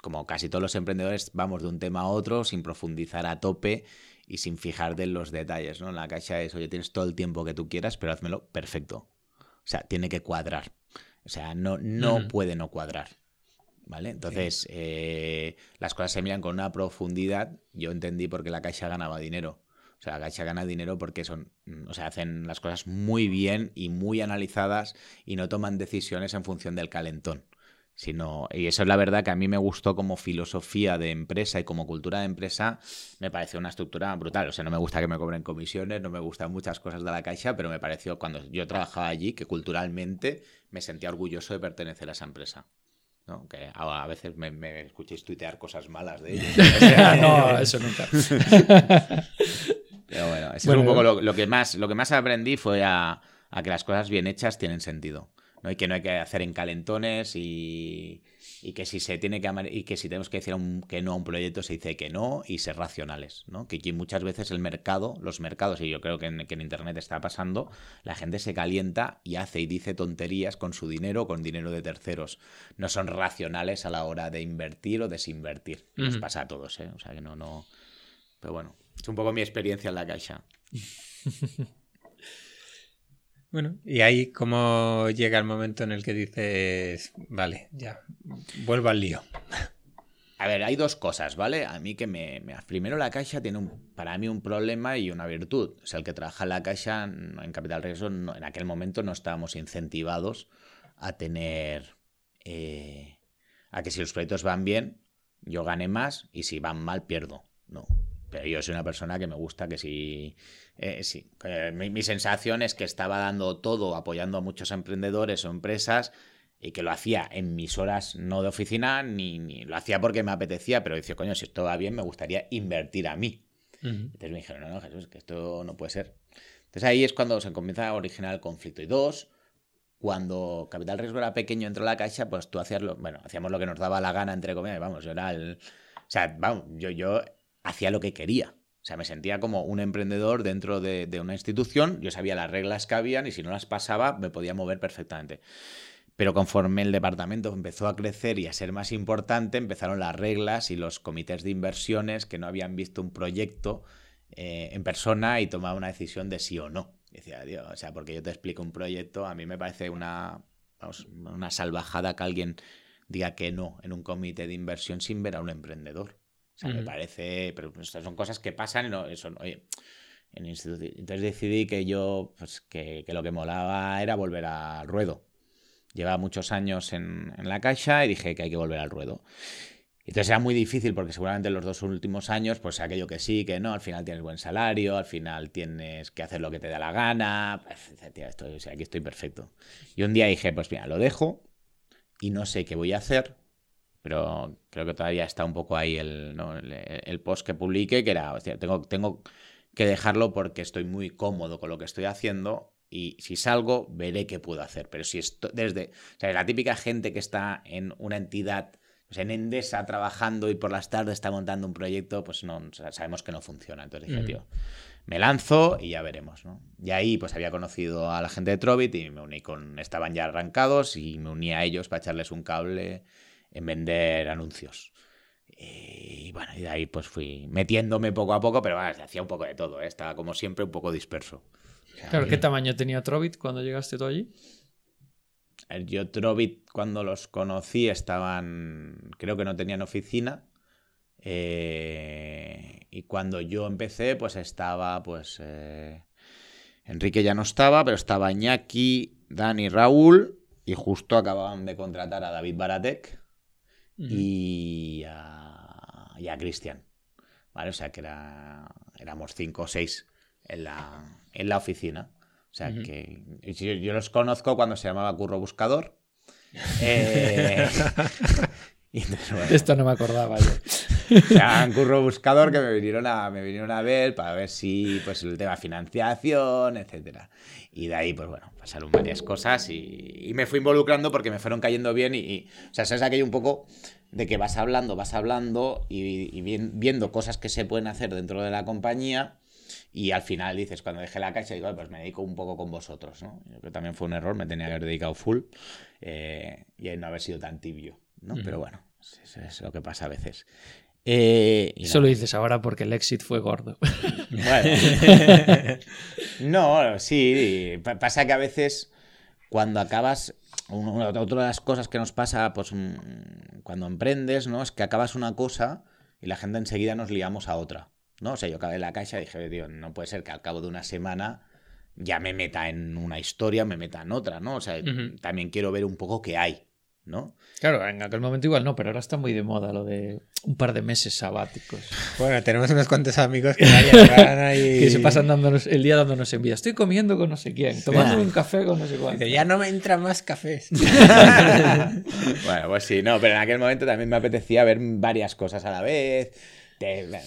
como casi todos los emprendedores, vamos de un tema a otro sin profundizar a tope y sin fijarte en los detalles, ¿no? La caixa es, oye, tienes todo el tiempo que tú quieras, pero házmelo perfecto. O sea, tiene que cuadrar. O sea, no, no puede no cuadrar. ¿Vale? Entonces, eh, las cosas se miran con una profundidad. Yo entendí por qué la Caixa ganaba dinero. O sea, la Caixa gana dinero porque son, mm, o sea, hacen las cosas muy bien y muy analizadas y no toman decisiones en función del calentón. Sino, y eso es la verdad que a mí me gustó como filosofía de empresa y como cultura de empresa, me pareció una estructura brutal. O sea, no me gusta que me cobren comisiones, no me gustan muchas cosas de la Caixa, pero me pareció cuando yo trabajaba allí que culturalmente me sentía orgulloso de pertenecer a esa empresa. ¿no? Que a, veces me, me escuchéis tuitear cosas malas de ellos. No, eso nunca. Pero bueno, eso Bueno, es un poco lo, lo que más, lo que más aprendí fue a, a que las cosas bien hechas tienen sentido. ¿No? Y que no hay que hacer encalentones y, y que si se tiene que y que si tenemos que decir un- que no a un proyecto se dice que no y ser racionales. ¿no? Que muchas veces el mercado, los mercados, y yo creo que en, que en internet está pasando, la gente se calienta y hace y dice tonterías con su dinero o con dinero de terceros. No son racionales a la hora de invertir o desinvertir. Nos Ujú. pasa a todos, ¿eh? O sea que no, no. Pero bueno, es un poco mi experiencia en la caixa. Bueno, y ahí cómo llega el momento en el que dices, vale, ya, vuelvo al lío. A ver, hay dos cosas, ¿vale? A mí que me, me- Primero, la Caixa tiene un, para mí un problema y una virtud. O sea, el que trabaja en la Caixa no- en Capital Riesgo, no- en aquel momento no estábamos incentivados a tener... eh, a que si los proyectos van bien, yo gane más y si van mal, pierdo. No. Pero yo soy una persona que me gusta que si... eh, sí, mi, mi sensación es que estaba dando todo, apoyando a muchos emprendedores o empresas y que lo hacía en mis horas no de oficina, ni, ni lo hacía porque me apetecía, pero decía, coño, si esto va bien, me gustaría invertir a mí. Entonces me dijeron, no, no, Jesús, que esto no puede ser. Entonces ahí es cuando se comienza a originar el conflicto. Y dos, cuando Capital Riesgo era pequeño dentro de la caixa, pues tú hacías lo, bueno, hacíamos lo que nos daba la gana, entre comillas, vamos, yo era el, o sea, vamos, yo, yo hacía lo que quería. O sea, me sentía como un emprendedor dentro de, una institución, yo sabía las reglas que habían y si no las pasaba me podía mover perfectamente. Pero conforme el departamento empezó a crecer y a ser más importante, empezaron las reglas y los comités de inversiones que no habían visto un proyecto eh, en persona y tomaban una decisión de sí o no. Decía, Dios, o sea, porque yo te explico un proyecto, a mí me parece una, vamos, una salvajada que alguien diga que no en un comité de inversión sin ver a un emprendedor. O sea, me parece, pero estas son cosas que pasan y no, eso, oye, en Entonces decidí que yo, pues que, que, lo que molaba era volver al ruedo. Llevaba muchos años en, en, la caixa y dije que hay que volver al ruedo. Entonces era muy difícil porque seguramente en los dos últimos años, pues aquello que sí, que no, al final tienes buen salario, al final tienes que hacer lo que te da la gana. Pues, tío, estoy, aquí estoy perfecto. Y un día dije, pues mira, lo dejo y no sé qué voy a hacer, pero creo que todavía está un poco ahí el, el, post que publiqué, que era, hostia, tengo, tengo que dejarlo porque estoy muy cómodo con lo que estoy haciendo y si salgo veré qué puedo hacer. Pero si esto desde, o sea, la típica gente que está en una entidad pues en Endesa trabajando y por las tardes está montando un proyecto, pues no, sabemos que no funciona. Entonces dije, tío, me lanzo y ya veremos, ¿no? Y ahí pues había conocido a la gente de Trovit y me uní con, estaban ya arrancados y me uní a ellos para echarles un cable en vender anuncios. Y bueno, y de ahí pues fui metiéndome poco a poco, pero bueno, hacía un poco de todo, ¿eh? estaba como siempre un poco disperso. claro, ¿qué tamaño tenía Trovit cuando llegaste tú allí? Yo Trovit cuando los conocí estaban, creo que no tenían oficina. Eh, y cuando yo empecé, pues estaba, pues eh, Enrique ya no estaba, pero estaba Iñaki, Dani, Raúl y justo acababan de contratar a David Baratek y a, y a Cristian. ¿Vale? O sea que era, éramos cinco o seis en la, en la oficina. O sea, que yo, los conozco cuando se llamaba Curro Buscador. Eh, Esto no me acordaba yo. O sea, un curro buscador que me vinieron a, me vinieron a ver para ver si pues el tema financiación, etcétera. Y de ahí, pues bueno, pasaron varias cosas y, me fui involucrando porque me fueron cayendo bien y, o sea, sabes aquello un poco de que vas hablando, vas hablando y, viendo cosas que se pueden hacer dentro de la compañía y al final dices, cuando dejé la caixa, digo, pues me dedico un poco con vosotros, ¿no? Yo creo que también fue un error, me tenía que haber dedicado full eh, y no haber sido tan tibio, ¿no? Pero bueno, eso es lo que pasa a veces. Eh, Eso lo dices ahora porque el exit fue gordo. Bueno. no, sí, pasa que a veces cuando acabas, otra de las cosas que nos pasa pues, mm, cuando emprendes, ¿no? Es que acabas una cosa y la gente enseguida nos liamos a otra. ¿no? O sea, yo acabé la caixa y dije, tío, no puede ser que al cabo de una semana ya me meta en una historia, me meta en otra, ¿no? O sea, también quiero ver un poco qué hay, ¿no? Claro, en aquel momento igual no, pero ahora está muy de moda lo de un par de meses sabáticos. Bueno, tenemos unos cuantos amigos que, ahí... que se pasan dándonos el día dándonos envidia. Estoy comiendo con no sé quién, tomando un café con no sé cuánto. ya no me entran más cafés. bueno, pues sí, no, pero en aquel momento también me apetecía ver varias cosas a la vez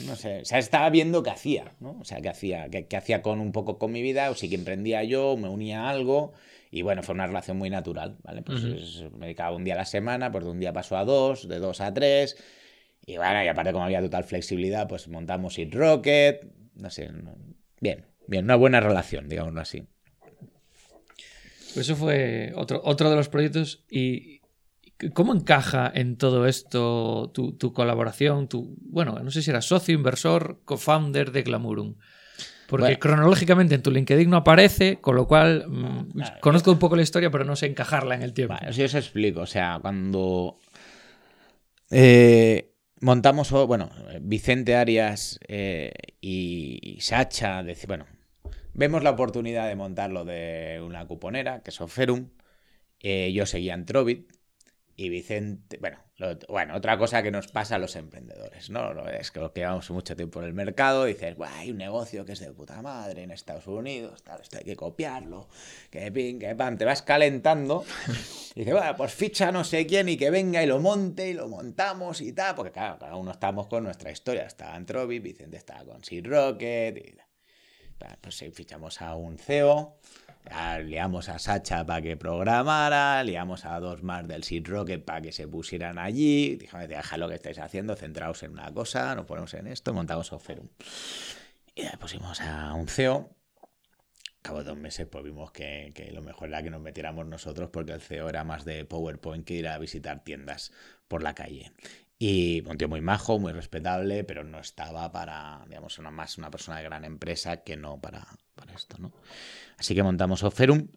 no sé, o sea, estaba viendo qué hacía, ¿no? O sea, qué hacía, qué, hacía con un poco con mi vida, o si que emprendía yo, me unía a algo, y bueno, fue una relación muy natural, ¿vale? Pues me dedicaba un día a la semana, pues de un día pasó a dos, de dos a tres, y bueno, y aparte como había total flexibilidad, pues montamos It Rocket, no sé, bien, bien, una buena relación, digámoslo así. Pues eso fue otro, otro de los proyectos y, ¿Cómo encaja en todo esto tu, colaboración? Tu, bueno, no sé si eras socio, inversor, co-founder de Glamurum. Porque cronológicamente en tu LinkedIn no aparece, con lo cual mm, conozco un poco la historia, pero no sé encajarla en el tiempo. Si os explico. O sea, cuando eh, montamos, bueno, Vicente Arias eh, y Sacha, bueno, vemos la oportunidad de montarlo de una cuponera, que es Oferum. Eh, yo seguía en Trovit y Vicente, bueno, bueno, otra cosa que nos pasa a los emprendedores, ¿no? Es que llevamos mucho tiempo en el mercado dices, hay un negocio que es de puta madre en Estados Unidos, tal, esto hay que copiarlo, que pin, que pan, te vas calentando y dices, bueno, pues ficha no sé quién y que venga y lo monte y lo montamos y tal, porque claro, cada uno estamos con nuestra historia, está Antrobi, Vicente está con Seed Rocket, y, pues sí, fichamos a un CEO liamos a Sacha para que programara, liamos a dos más del Seed Rocket para que se pusieran allí. Dijimos, deja lo que estáis haciendo, centraos en una cosa, nos ponemos en esto, montamos Oferum. Y ya pusimos a un CEO. cabo dos meses, pues vimos que, que, lo mejor era que nos metiéramos nosotros, porque el CEO era más de PowerPoint que ir a visitar tiendas por la calle. Y un tío muy majo, muy respetable, pero no estaba para, digamos, una, más una persona de gran empresa que no para, para esto, ¿no? Así que montamos Oferum.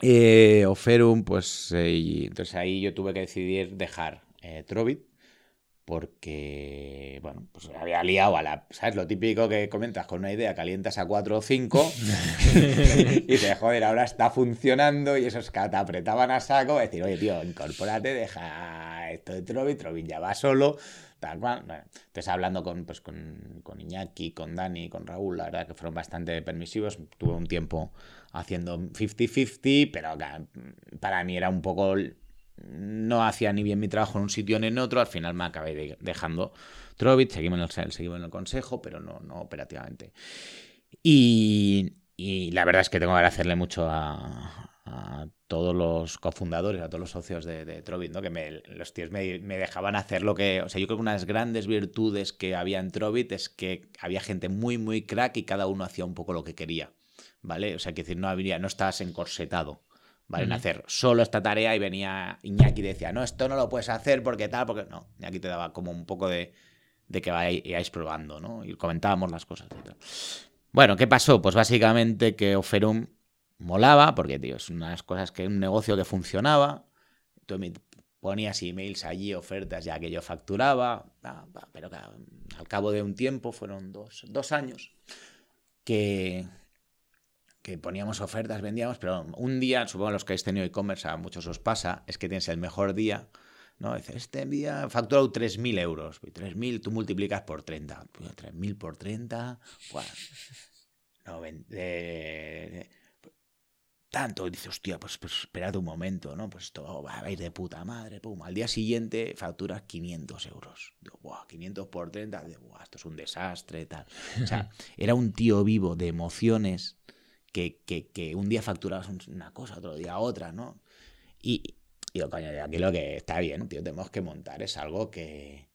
Eh, Oferum, pues, eh, entonces ahí yo tuve que decidir dejar eh, Trovit porque, bueno, pues había liado a la, ¿sabes? Lo típico que comentas con una idea, calientas a 4 o 5 y te joder, ahora está funcionando y esos que te apretaban a saco, decir, oye, tío, incorpórate, deja esto de Trovit, Trovit ya va solo, entonces, hablando con, pues, con, con Iñaki, con Dani, con Raúl, la verdad que fueron bastante permisivos, tuve un tiempo haciendo 50-50, pero para mí era un poco no hacía ni bien mi trabajo en un sitio ni en otro, al final me acabé dejando Trovit, seguimos en el, seguimos en el consejo, pero no, no operativamente. Y, la verdad es que tengo que agradecerle mucho a, todos los cofundadores, a todos los socios de, de Trovit, ¿no? que me, los tíos me, me, dejaban hacer lo que... O sea, yo creo que una de las grandes virtudes que había en Trovit es que había gente muy, muy crack y cada uno hacía un poco lo que quería. ¿Vale? O sea, que decir, no habría, no estabas encorsetado. ¿vale? En hacer solo esta tarea y venía Iñaki y decía, no, esto no lo puedes hacer porque tal, porque no. Iñaki te daba como un poco de, de que vayáis probando, ¿no? Y comentábamos las cosas y tal. Bueno, ¿qué pasó? Pues básicamente que Oferum molaba, porque, tío, es unas cosas que un negocio que funcionaba. Tú ponías emails allí, ofertas, ya que yo facturaba, pero al cabo de un tiempo, fueron dos, dos años, que, que poníamos ofertas, vendíamos, pero un día, supongo los que habéis tenido e-commerce, a muchos os pasa, es que tienes el mejor día, ¿no? Dices, este día facturado 3.000 euros, 3.000 tú multiplicas por 30, 3.000 por 30, no, tanto, y dices, hostia, pues, pues esperad un momento, ¿no? Pues esto va a ir de puta madre, pum. Al día siguiente facturas 500 euros. Digo, 500 por 30, digo, esto es un desastre, tal. O sea, era un tío vivo de emociones que, un día facturabas una cosa, otro día otra, ¿no? Y digo, coño, aquí lo que está bien, tío, tenemos que montar es algo que,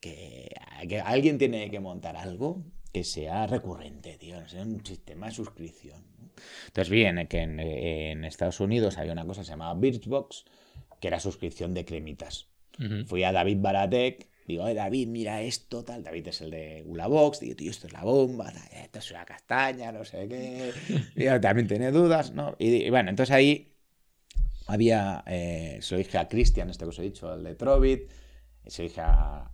que, alguien tiene que montar algo que sea recurrente, tío, sea un sistema de suscripción. Entonces, bien, que en, Estados Unidos había una cosa que se llamaba Birchbox, que era suscripción de cremitas. Fui a David Baratek Digo, David, mira esto, tal. David es el de Ulabox. Digo, tío, esto es la bomba, esto es una castaña, no sé qué. También tiene dudas, ¿no? Y, bueno, entonces ahí había, eh, se lo dije a Cristian, este que os he dicho, el de Trovit, se lo dije a,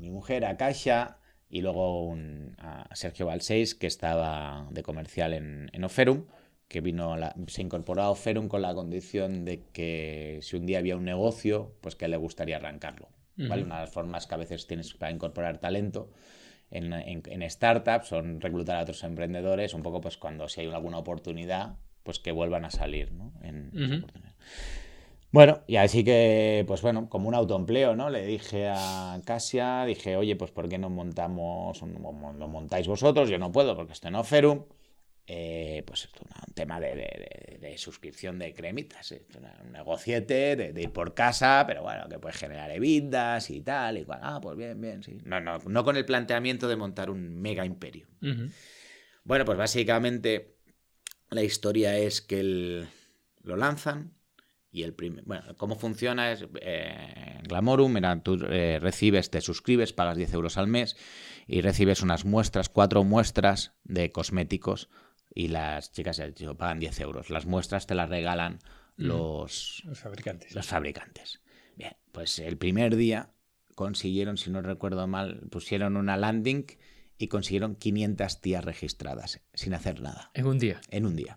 mi mujer, a Kasia, y luego a Sergio Balseis, que estaba de comercial en, en Oferum, que vino se incorporó a Oferum con la condición de que si un día había un negocio, pues que le gustaría arrancarlo. Una de las formas que a veces tienes para incorporar talento en, en, startups son reclutar a otros emprendedores, un poco pues cuando si hay alguna oportunidad, pues que vuelvan a salir, ¿no? En Bueno, y así que, pues bueno, como un autoempleo, ¿no? Le dije a Casia, dije, oye, pues ¿por qué no montamos, lo montáis vosotros? Yo no puedo porque estoy en Oferum. Eh, pues un tema de, suscripción de cremitas, un negociete de, ir por casa, pero bueno, que puede generar evitas y tal, y ah, pues bien, bien, sí. No, no, no con el planteamiento de montar un mega imperio. Bueno, pues básicamente la historia es que lo lanzan y el primer, bueno, cómo funciona es eh, Glamorum, era, tú eh, recibes, te suscribes, pagas 10 euros al mes y recibes unas muestras, cuatro muestras de cosméticos y las chicas del tío pagan 10 euros. Las muestras te las regalan los, los fabricantes. Los fabricantes. Bien, pues el primer día consiguieron, si no recuerdo mal, pusieron una landing y consiguieron 500 tías registradas sin hacer nada. En un día. En un día.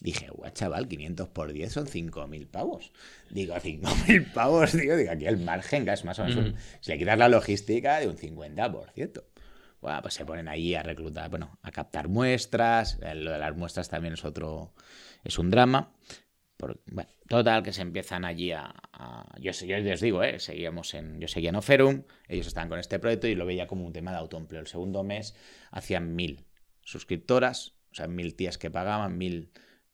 Dije, guau, chaval, 500 por 10 son 5.000 pavos. Digo, 5.000 pavos, tío. Digo, aquí el margen, que es más o menos. Si le quitas la logística, de un 50% bueno, pues se ponen ahí a reclutar, bueno, a captar muestras. Eh, lo de las muestras también es otro, es un drama. bueno, total, que se empiezan allí a. yo, yo, les digo, ¿eh? Seguíamos en, yo seguía en Oferum, ellos estaban con este proyecto y lo veía como un tema de autoempleo. El segundo mes hacían mil suscriptoras, o sea, mil tías que pagaban, mil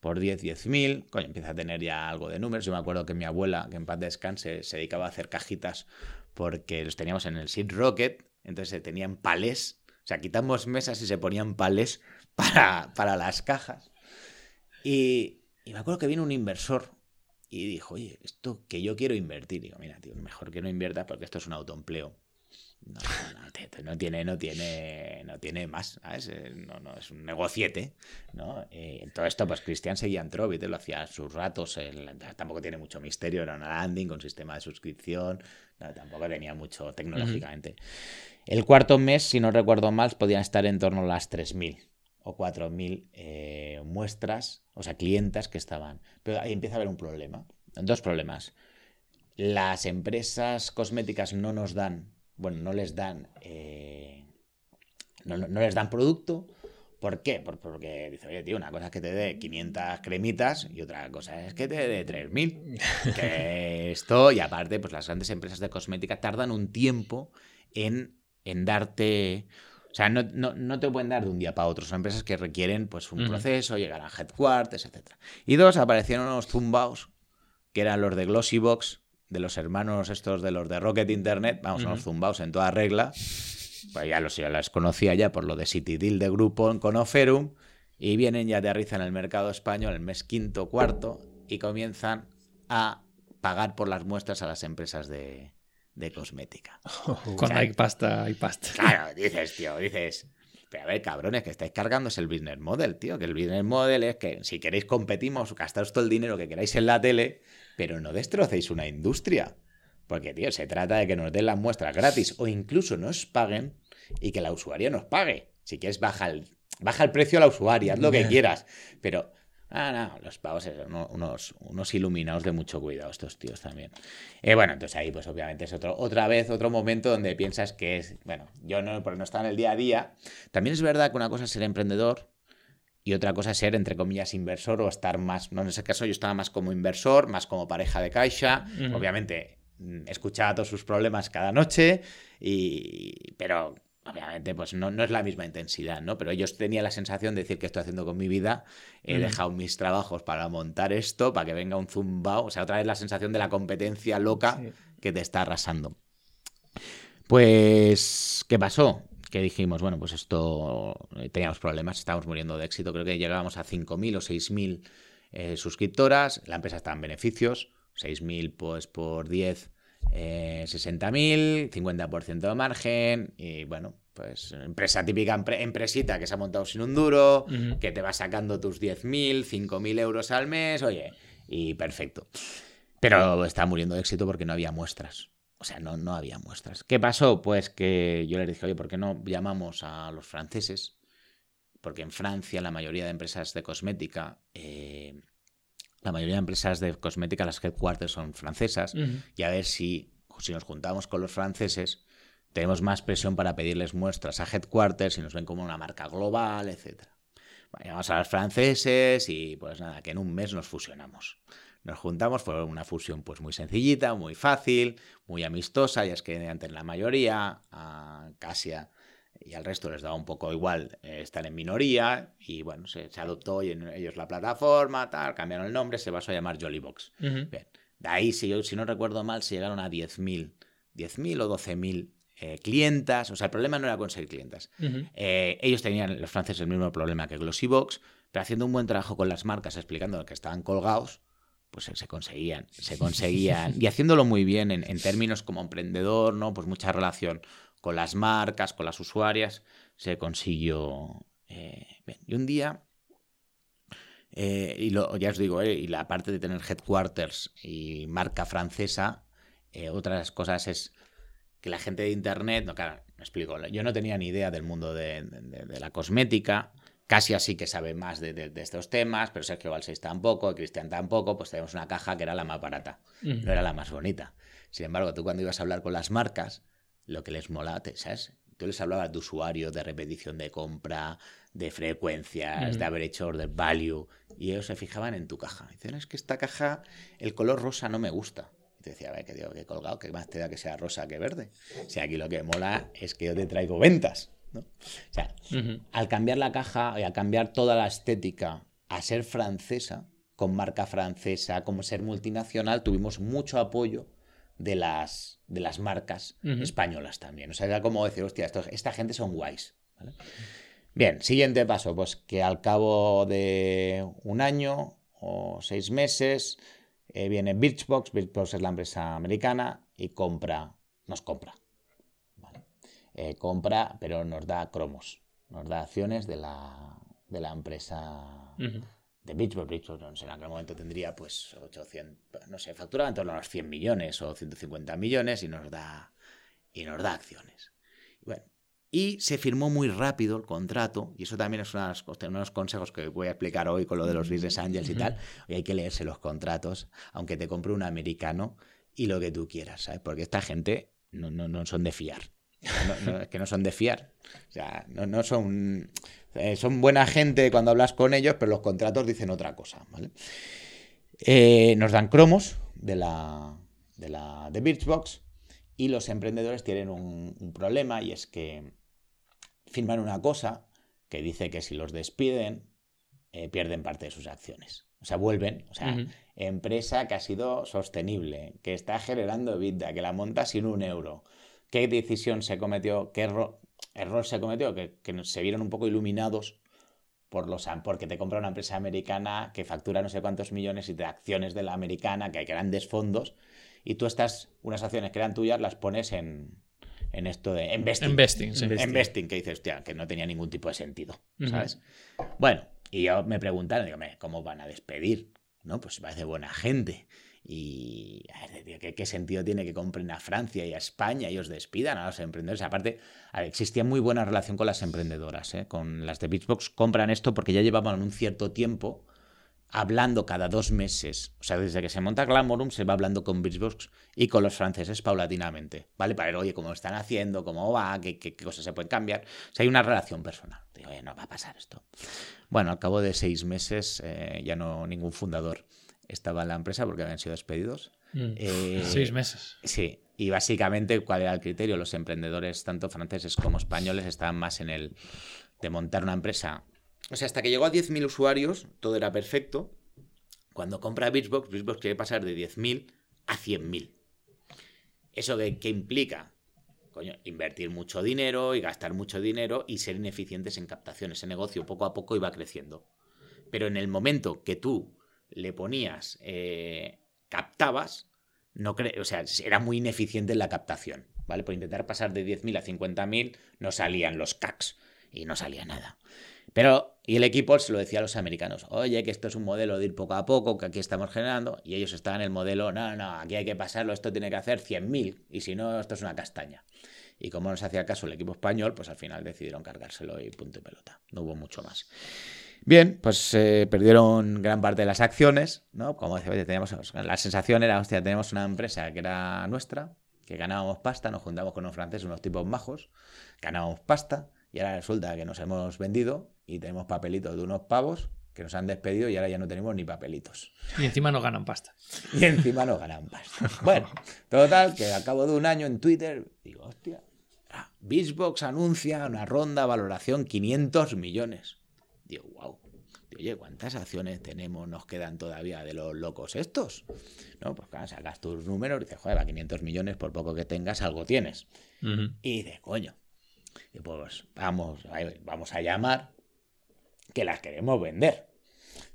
por 10, 10 mil. Coño, empieza a tener ya algo de números. Yo me acuerdo que mi abuela, que en paz descanse, se dedicaba a hacer cajitas porque los teníamos en el Seed Rocket entonces se tenían palés, o sea, quitamos mesas y se ponían palés para, para las cajas. Y, me acuerdo que vino un inversor y dijo, oye, esto que yo quiero invertir. digo, mira, tío, mejor que no inviertas porque esto es un autoempleo. No, no, tiene, no tiene, no tiene más, eh, No, no, es un negociete, ¿no? Eh, todo esto, pues Cristian seguía en Trovit, lo hacía a sus ratos, tampoco tiene mucho misterio, era una landing con sistema de suscripción, tampoco tenía mucho tecnológicamente. El cuarto mes, si no recuerdo mal, podían estar en torno a las 3.000 o 4.000 eh, muestras, o sea, clientas que estaban. Pero ahí empieza a haber un problema, dos problemas. Las empresas cosméticas no nos dan bueno, no les dan, eh, no, les dan producto. ¿Por qué? Porque dice, oye, tío, una cosa es que te dé 500 cremitas y otra cosa es que te dé 3.000. Que esto, y aparte, pues las grandes empresas de cosmética tardan un tiempo en, en darte... O sea, no, no, te pueden dar de un día para otro. Son empresas que requieren pues, un proceso, llegar a headquarters, etc. Y dos, aparecieron unos zumbaos, que eran los de Glossybox, de los hermanos estos de los de Rocket Internet, vamos, unos zumbaos en toda regla. Pues ya los, ya las conocía ya por lo de City Deal de grupo con Oferum. Y vienen ya aterrizan en el mercado español el mes quinto, cuarto y comienzan a pagar por las muestras a las empresas de, cosmética. con hay pasta, hay pasta. Claro, dices, tío, dices. Pero a ver, cabrones, que estáis cargando es el business model, tío. Que el business model es que si queréis competimos, gastaros todo el dinero que queráis en la tele pero no destrocéis una industria. Porque, tío, se trata de que nos den las muestras gratis o incluso nos paguen y que la usuaria nos pague. Si quieres, baja el, baja el precio a la usuaria, haz lo que quieras. Pero, ah, no, los pagos son unos, unos iluminados de mucho cuidado, estos tíos también. Eh, bueno, entonces ahí, pues obviamente es otro, otra vez otro momento donde piensas que es, bueno, yo no, porque no está en el día a día. También es verdad que una cosa es ser emprendedor y otra cosa es ser, entre comillas, inversor o estar más, no en ese caso yo estaba más como inversor, más como pareja de caixa, obviamente mm, escuchaba todos sus problemas cada noche, y, pero obviamente pues no, no, es la misma intensidad, ¿no? Pero ellos tenían la sensación de decir que estoy haciendo con mi vida, he dejado mis trabajos para montar esto, para que venga un zumbao, o sea, otra vez la sensación de la competencia loca que te está arrasando. Pues, ¿qué pasó? Que dijimos, bueno, pues esto eh, teníamos problemas, estábamos muriendo de éxito, creo que llegábamos a 5.000 o 6.000 eh, suscriptoras, la empresa está en beneficios, 6.000 pues por 10, eh, 60.000, 50% de margen y bueno, pues empresa típica empresita que se ha montado sin un duro, que te va sacando tus 10.000, 5.000 euros al mes, oye, y perfecto. Pero está muriendo de éxito porque no había muestras. O sea, no, no había muestras. ¿Qué pasó? Pues que yo les dije, oye, ¿por qué no llamamos a los franceses? Porque en Francia la mayoría de empresas de cosmética, eh, la mayoría de empresas de cosmética, las headquarters son francesas, y a ver si, si nos juntamos con los franceses, tenemos más presión para pedirles muestras a headquarters y nos ven como una marca global, etc. vamos a los franceses y pues nada, que en un mes nos fusionamos. Nos juntamos, fue una fusión pues muy sencillita, muy fácil, muy amistosa, ya es que antes la mayoría, a Casia y al resto les daba un poco igual eh, estar en minoría y bueno, se, adoptó y en ellos la plataforma, tal, cambiaron el nombre, se pasó a llamar Jollybox. Bien, de ahí, si, yo, si no recuerdo mal, se llegaron a 10.000, 10.000 o 12.000 eh, clientas, o sea, el problema no era conseguir clientas. Eh, ellos tenían, los franceses, el mismo problema que Glossybox, pero haciendo un buen trabajo con las marcas, explicando que estaban colgados, pues se conseguían, se conseguían, y haciéndolo muy bien en, términos como emprendedor, ¿no? Pues mucha relación con las marcas, con las usuarias, se consiguió eh, Y un día, eh, y lo, ya os digo, eh, y la parte de tener headquarters y marca francesa, otras cosas es que la gente de Internet, no, claro, me explico, yo no tenía ni idea del mundo de la cosmética, Casi así que sabe más de, estos temas, pero Sergio Balseis tampoco, Cristian tampoco, pues tenemos una caja que era la más barata, no era la más bonita. Sin embargo, tú cuando ibas a hablar con las marcas, lo que les mola, ¿sabes? Tú les hablabas de usuario, de repetición de compra, de frecuencias, de haber hecho order value, y ellos se fijaban en tu caja. Dicen, es que esta caja, el color rosa no me gusta. Y te decía, a ver, que digo, que colgado, que más te da que sea rosa que verde. Si aquí lo que mola es que yo te traigo ventas. O sea, al cambiar la caja y al cambiar toda la estética a ser francesa, con marca francesa, como ser multinacional, tuvimos mucho apoyo de las, de las marcas españolas también. O sea, era como decir, hostia, esta gente son guays. Bien, siguiente paso, pues que al cabo de un año o seis meses eh, viene Birchbox, Birchbox es la empresa americana y compra, nos compra. Eh, compra, pero nos da cromos, nos da acciones de la, de la empresa de Beachbody. Beachbody en aquel momento tendría pues 800, no sé, facturaba en torno a los 100 millones o 150 millones y nos da, y nos da acciones. Bueno, y se firmó muy rápido el contrato, y eso también es uno de los consejos que voy a explicar hoy con lo de los Business Angels y tal. Y hay que leerse los contratos, aunque te compre un americano y lo que tú quieras, ¿sabes? Porque esta gente no, no, no son de fiar. Es que no son de fiar. O sea, no, son. Eh, son buena gente cuando hablas con ellos, pero los contratos dicen otra cosa, ¿vale? Eh, nos dan cromos de la, de la de Birchbox y los emprendedores tienen un, problema y es que firman una cosa que dice que si los despiden eh, pierden parte de sus acciones. O sea, vuelven. O sea, empresa que ha sido sostenible, que está generando vida, que la monta sin un euro. ¿Qué decisión se cometió? ¿Qué error, se cometió? Que, se vieron un poco iluminados por los, porque te compra una empresa americana que factura no sé cuántos millones y de acciones de la americana, que hay grandes fondos, y tú estas, unas acciones que eran tuyas, las pones en, en esto de investing. Investing, sí. Investing, que dices, hostia, que no tenía ningún tipo de sentido, ¿sabes? Bueno, y yo me preguntaron, digo, ¿cómo van a despedir? ¿No? Pues parece buena gente. Y ¿qué, sentido tiene que compren a Francia y a España y os despidan a los emprendedores? Aparte, existía muy buena relación con las emprendedoras, ¿eh? con las de Beachbox. Compran esto porque ya llevaban un cierto tiempo hablando cada dos meses. O sea, desde que se monta Glamorum se va hablando con Bridgebox y con los franceses paulatinamente, ¿vale? Para ver, oye, cómo están haciendo, cómo va, qué, qué, cosas se pueden cambiar. O sea, hay una relación personal. Digo, oye, no va a pasar esto. Bueno, al cabo de seis meses eh, ya no ningún fundador estaba en la empresa porque habían sido despedidos. Mm. Eh, seis meses. Sí, y básicamente, ¿cuál era el criterio? Los emprendedores, tanto franceses como españoles, estaban más en el de montar una empresa o sea, hasta que llegó a 10.000 usuarios, todo era perfecto. Cuando compra Beachbox, Beachbox quiere pasar de 10.000 a 100.000. ¿Eso qué, implica? Coño, invertir mucho dinero y gastar mucho dinero y ser ineficientes en captación. Ese negocio poco a poco iba creciendo. Pero en el momento que tú le ponías, eh, captabas, no o sea, era muy ineficiente en la captación. ¿Vale? Por intentar pasar de 10.000 a 50.000 no salían los CACs y no salía nada. Pero, y el equipo se lo decía a los americanos, oye, que esto es un modelo de ir poco a poco, que aquí estamos generando, y ellos estaban en el modelo, no, no, aquí hay que pasarlo, esto tiene que hacer 100.000, y si no, esto es una castaña. Y como no se hacía caso el equipo español, pues al final decidieron cargárselo y punto y pelota. No hubo mucho más. Bien, pues eh, perdieron gran parte de las acciones, ¿no? Como decía, teníamos, la sensación era, hostia, tenemos una empresa que era nuestra, que ganábamos pasta, nos juntamos con unos franceses, unos tipos majos, ganábamos pasta, y ahora resulta que nos hemos vendido y tenemos papelitos de unos pavos que nos han despedido y ahora ya no tenemos ni papelitos. Y encima no ganan pasta. Y encima no ganan pasta. Bueno, total, que al cabo de un año en Twitter, digo, hostia, ah, Beachbox anuncia una ronda valoración 500 millones. Digo, wow. Oye, ¿cuántas acciones tenemos, nos quedan todavía de los locos estos? No, pues claro, sacas tus números y dices, joder, va 500 millones, por poco que tengas, algo tienes. Y de coño, y pues vamos, vamos a llamar que las queremos vender.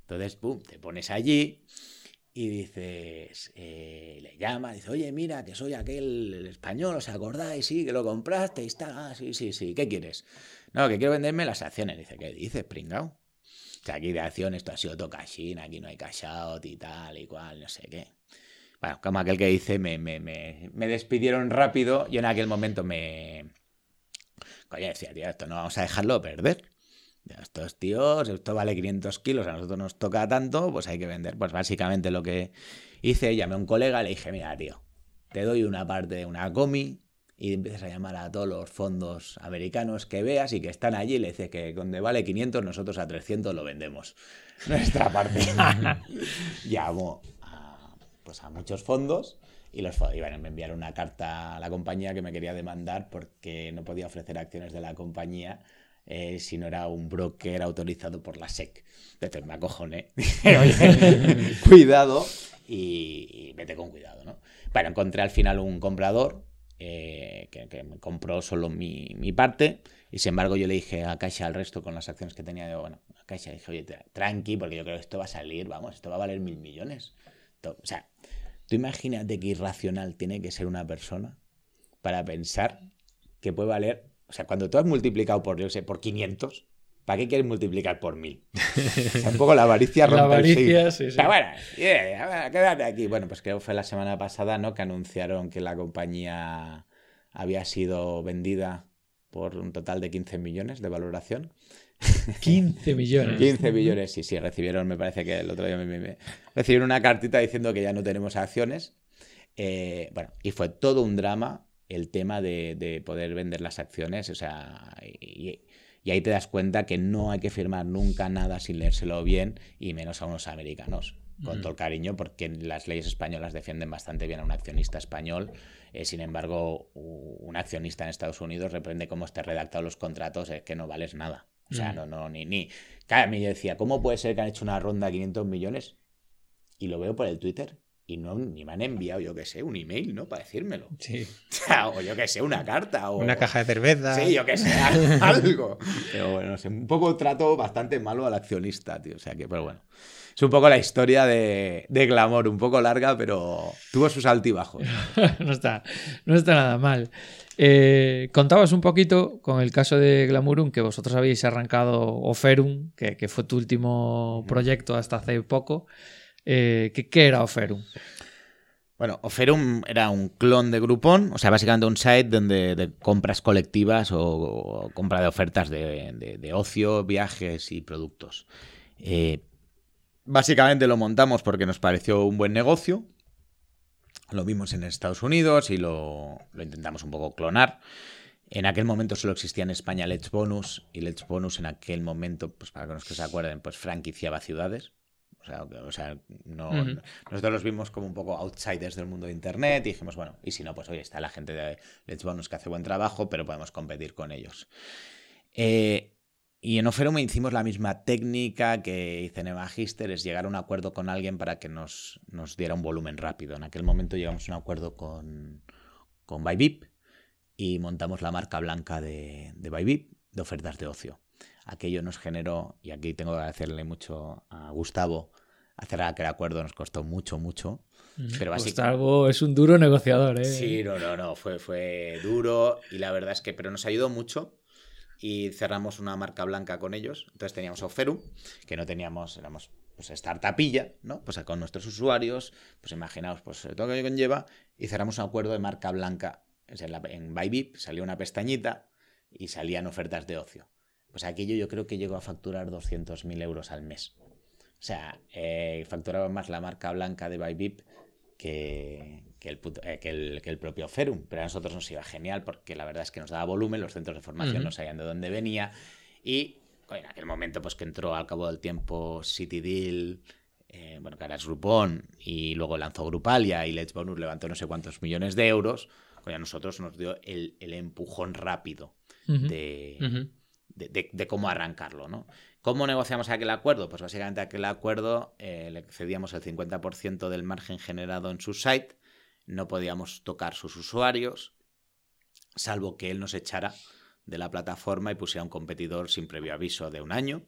Entonces, pum, te pones allí y dices, eh, le llama, dice, oye, mira, que soy aquel español, ¿os acordáis? Sí, que lo compraste y está, ah, sí, sí, sí, ¿qué quieres? No, que quiero venderme las acciones. Dice, ¿qué dices, pringao? O sea, aquí de acciones esto ha sido tocachín, aquí no hay cash out y tal y cual, no sé qué. Bueno, como aquel que dice, me, me, me, me despidieron rápido, yo en aquel momento me, Coño, decía, tío, esto no vamos a dejarlo perder. Estos tíos, esto vale 500 kilos, a nosotros nos toca tanto, pues hay que vender. Pues básicamente lo que hice, llamé a un colega, le dije, mira, tío, te doy una parte de una comi y empiezas a llamar a todos los fondos americanos que veas y que están allí, le dices que donde vale 500, nosotros a 300 lo vendemos. Nuestra parte. Llamo a, pues a muchos fondos y los iban a enviar una carta a la compañía que me quería demandar porque no podía ofrecer acciones de la compañía eh, si no era un broker autorizado por la SEC. Entonces me acojoné. Oye, cuidado y, vete con cuidado, ¿no? Bueno, encontré al final un comprador eh, que, me compró solo mi, mi, parte y sin embargo yo le dije a Caixa al resto con las acciones que tenía, bueno, a Caixa dije, oye, tranqui, porque yo creo que esto va a salir, vamos, esto va a valer mil millones. o sea, Tú imagínate qué irracional tiene que ser una persona para pensar que puede valer O sea, cuando tú has multiplicado por, yo sé, por 500, ¿para qué quieres multiplicar por 1000? o sea, un poco la avaricia rompe La avaricia, el sí, sí. Pero bueno, yeah, quédate aquí. Bueno, pues creo que fue la semana pasada, ¿no? Que anunciaron que la compañía había sido vendida por un total de 15 millones de valoración. 15 millones. 15 millones, sí, sí, recibieron, me parece que el otro día me, me- me- recibieron una cartita diciendo que ya no tenemos acciones. Eh, bueno, y fue todo un drama el tema de, de poder vender las acciones, o sea, y, y ahí te das cuenta que no hay que firmar nunca nada sin leérselo bien, y menos a unos americanos, con todo el cariño, porque las leyes españolas defienden bastante bien a un accionista español. Eh, sin embargo, un accionista en Estados Unidos, depende cómo esté redactado los contratos, es que no vales nada. O sea, Mm. no, no, ni, ni. Claro, a mí yo decía, ¿cómo puede ser que han hecho una ronda de 500 millones? Y lo veo por el Twitter. Y no, ni me han enviado, yo qué sé, un email, ¿no? Para decírmelo. Sí. o yo qué sé, una carta. O... Una caja de cerveza. Sí, yo qué sé, algo. Pero bueno, no sé, un poco trato bastante malo al accionista, tío. O sea que, pero bueno. Es un poco la historia de, de Glamour, un poco larga, pero tuvo sus altibajos. no, está, no está nada mal. Eh, contabas un poquito con el caso de Glamurum que vosotros habéis arrancado Oferum, que, que fue tu último proyecto hasta hace poco. Eh, ¿qué, era Oferum? Bueno, Oferum era un clon de Groupon, o sea, básicamente un site donde de compras colectivas o, compra de ofertas de, de- ocio, viajes y productos. Eh, básicamente lo montamos porque nos pareció un buen negocio. Lo vimos en Estados Unidos y lo, lo intentamos un poco clonar. En aquel momento solo existía en España Let's Bonus y Let's Bonus en aquel momento, pues para los que se acuerden, pues franquiciaba ciudades. O sea, que- o sea, no, Ujú. nosotros los vimos como un poco outsiders del mundo de Internet y dijimos, bueno, y si no, pues oye, está la gente de Let's Bonus que hace buen trabajo, pero podemos competir con ellos. Eh, y en Oferum hicimos la misma técnica que hice en Magister, es llegar a un acuerdo con alguien para que nos, nos diera un volumen rápido. En aquel momento llegamos a un acuerdo con, con Bybip y montamos la marca blanca de, de Bybip de ofertas de ocio. Aquello nos generó, y aquí tengo que agradecerle mucho a Gustavo, hacer aquel acuerdo nos costó mucho, mucho. Pero básicamente... Gustavo es un duro negociador, ¿eh? Sí, no, no, no, fue, fue duro y la verdad es que, pero nos ayudó mucho y cerramos una marca blanca con ellos. Entonces teníamos Oferum, que no teníamos, éramos pues startupilla, ¿no? Pues con nuestros usuarios, pues imaginaos, pues todo lo que conlleva y cerramos un acuerdo de marca blanca. En, la- en salió una pestañita y salían ofertas de ocio. Pues aquello yo creo que llegó a facturar 200.000 euros al mes. O sea, eh, facturaba más la marca blanca de Bybip que, que, el, puto- eh, que, el, que el propio Ferum. Pero a nosotros nos iba genial porque la verdad es que nos daba volumen, los centros de formación no sabían de dónde venía. Y en aquel momento, pues que entró al cabo del tiempo City Deal, eh, bueno, que ahora es Groupon, y luego lanzó Grupalia y Let's Bonus levantó no sé cuántos millones de euros. Coño, a nosotros nos dio el, el empujón rápido de. De, cómo arrancarlo, ¿no? ¿Cómo negociamos aquel acuerdo? Pues básicamente aquel acuerdo eh, le cedíamos el 50% del margen generado en su site, no podíamos tocar sus usuarios, salvo que él nos echara de la plataforma y pusiera un competidor sin previo aviso de un año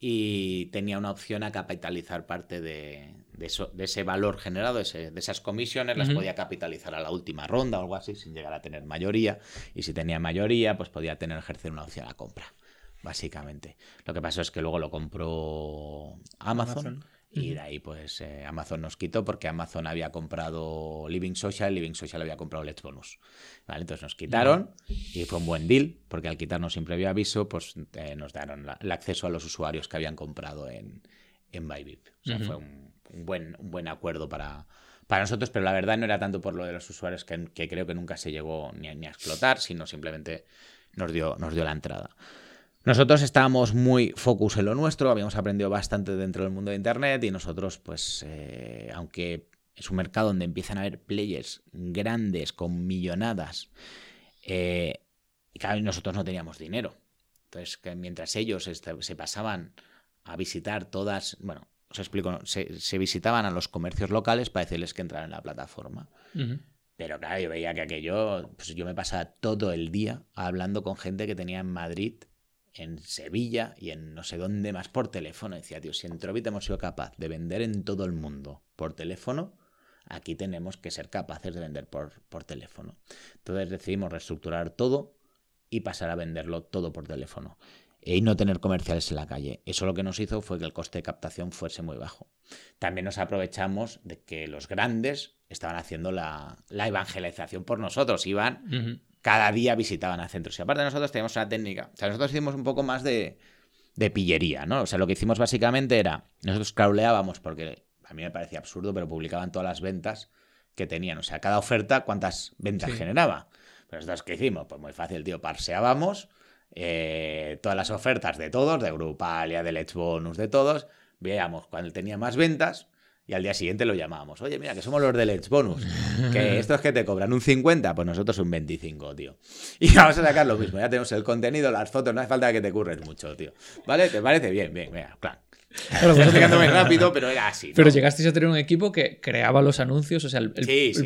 y tenía una opción a capitalizar parte de, de eso, de ese valor generado, de, ese- de esas comisiones, las podía capitalizar a la última ronda o algo así, sin llegar a tener mayoría. Y si tenía mayoría, pues podía tener ejercer una opción a compra, básicamente. Lo que pasó es que luego lo compró Amazon. Amazon. Y de ahí, pues eh, Amazon nos quitó porque Amazon había comprado Living Social, Living Social había comprado Let's Bonus. ¿Vale? Entonces nos quitaron y fue un buen deal porque al quitarnos sin previo aviso, pues eh, nos dieron el acceso a los usuarios que habían comprado en, en Bybip. O sea, fue un, un buen, un buen acuerdo para, para nosotros, pero la verdad no era tanto por lo de los usuarios que, que creo que nunca se llegó ni a, ni a explotar, sino simplemente nos dio, nos dio la entrada. Nosotros estábamos muy focus en lo nuestro, habíamos aprendido bastante dentro del mundo de Internet y nosotros, pues, eh, aunque es un mercado donde empiezan a haber players grandes con millonadas, eh, y claro, nosotros no teníamos dinero. Entonces, que mientras ellos este- se pasaban a visitar todas, bueno, os explico, ¿no? se, se visitaban a los comercios locales para decirles que entraran en la plataforma. Pero claro, yo veía que aquello, pues yo me pasaba todo el día hablando con gente que tenía en Madrid, en Sevilla y en no sé dónde más por teléfono. Decía, tío, si en Trovit hemos sido capaz de vender en todo el mundo por teléfono, aquí tenemos que ser capaces de vender por, por teléfono. Entonces decidimos reestructurar todo y pasar a venderlo todo por teléfono y no tener comerciales en la calle. Eso lo que nos hizo fue que el coste de captación fuese muy bajo. También nos aprovechamos de que los grandes estaban haciendo la, evangelización por nosotros, iban, cada día visitaban a centros. Y aparte nosotros teníamos una técnica, o sea, nosotros hicimos un poco más de, de pillería, ¿no? O sea, lo que hicimos básicamente era, nosotros crawleábamos, porque a mí me parecía absurdo, pero publicaban todas las ventas que tenían. O sea, cada oferta, cuántas ventas generaba. Pero nosotros, ¿qué hicimos? Pues muy fácil, tío, parseábamos eh, todas las ofertas de todos, de Grupalia, de Let's Bonus, de todos, veíamos cuál tenía más ventas y al día siguiente lo llamábamos. Oye, mira, que somos los de Let's Bonus. Que estos que te cobran un 50, pues nosotros un 25, tío. Y vamos a sacar lo mismo. Ya tenemos el contenido, las fotos, no hace falta que te curres mucho, tío. ¿Vale? ¿Te parece? Bien, bien, mira, claro. Claro, muy rápido, pero era así. Pero llegasteis a tener un equipo que creaba los anuncios, o sea, el,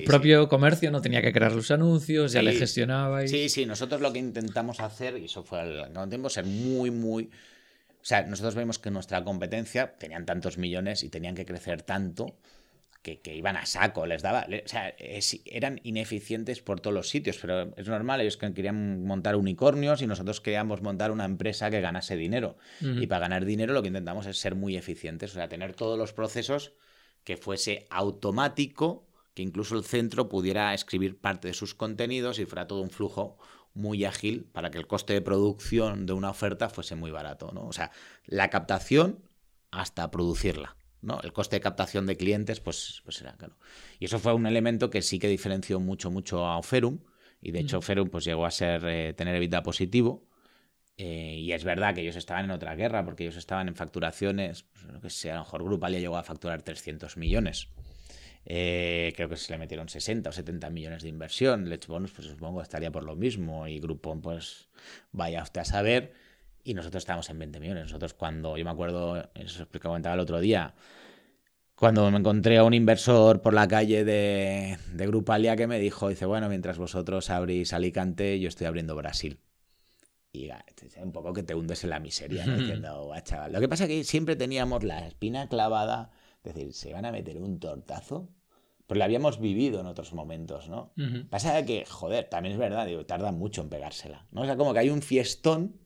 propio comercio no tenía que crear los anuncios, ya le gestionaba. Sí, sí, nosotros lo que intentamos hacer, y eso fue al tiempo, ser muy, muy. O sea, nosotros vemos que nuestra competencia tenían tantos millones y tenían que crecer tanto que, iban a saco, les daba, o sea, eran ineficientes por todos los sitios, pero es normal, ellos querían montar unicornios y nosotros queríamos montar una empresa que ganase dinero. Y para ganar dinero lo que intentamos es ser muy eficientes, o sea, tener todos los procesos que fuese automático, que incluso el centro pudiera escribir parte de sus contenidos y fuera todo un flujo muy ágil para que el coste de producción de una oferta fuese muy barato, ¿no? O sea, la captación hasta producirla. ¿no? El coste de captación de clientes, pues, pues era claro. Y eso fue un elemento que sí que diferenció mucho, mucho a Oferum. Y de hecho, Oferum pues, llegó a ser eh, tener EBITDA positivo. Eh, y es verdad que ellos estaban en otra guerra, porque ellos estaban en facturaciones, pues, que sé, a lo mejor Grupalia llegó a facturar 300 millones. Eh, creo que se le metieron 60 o 70 millones de inversión. Let's Bonus, pues supongo estaría por lo mismo. Y Groupon, pues vaya usted a saber y nosotros estábamos en 20 millones. Nosotros cuando, yo me acuerdo, eso os comentaba el otro día, cuando me encontré a un inversor por la calle de, de Grupalia que me dijo, dice, bueno, mientras vosotros abrís Alicante, yo estoy abriendo Brasil. Y un poco que te hundes en la miseria, ¿no? Diciendo, chaval. Lo que pasa es que siempre teníamos la espina clavada, es decir, se van a meter un tortazo. Pues lo habíamos vivido en otros momentos, ¿no? Pasa que, joder, también es verdad, digo, tarda mucho en pegársela, ¿no? O sea, como que hay un fiestón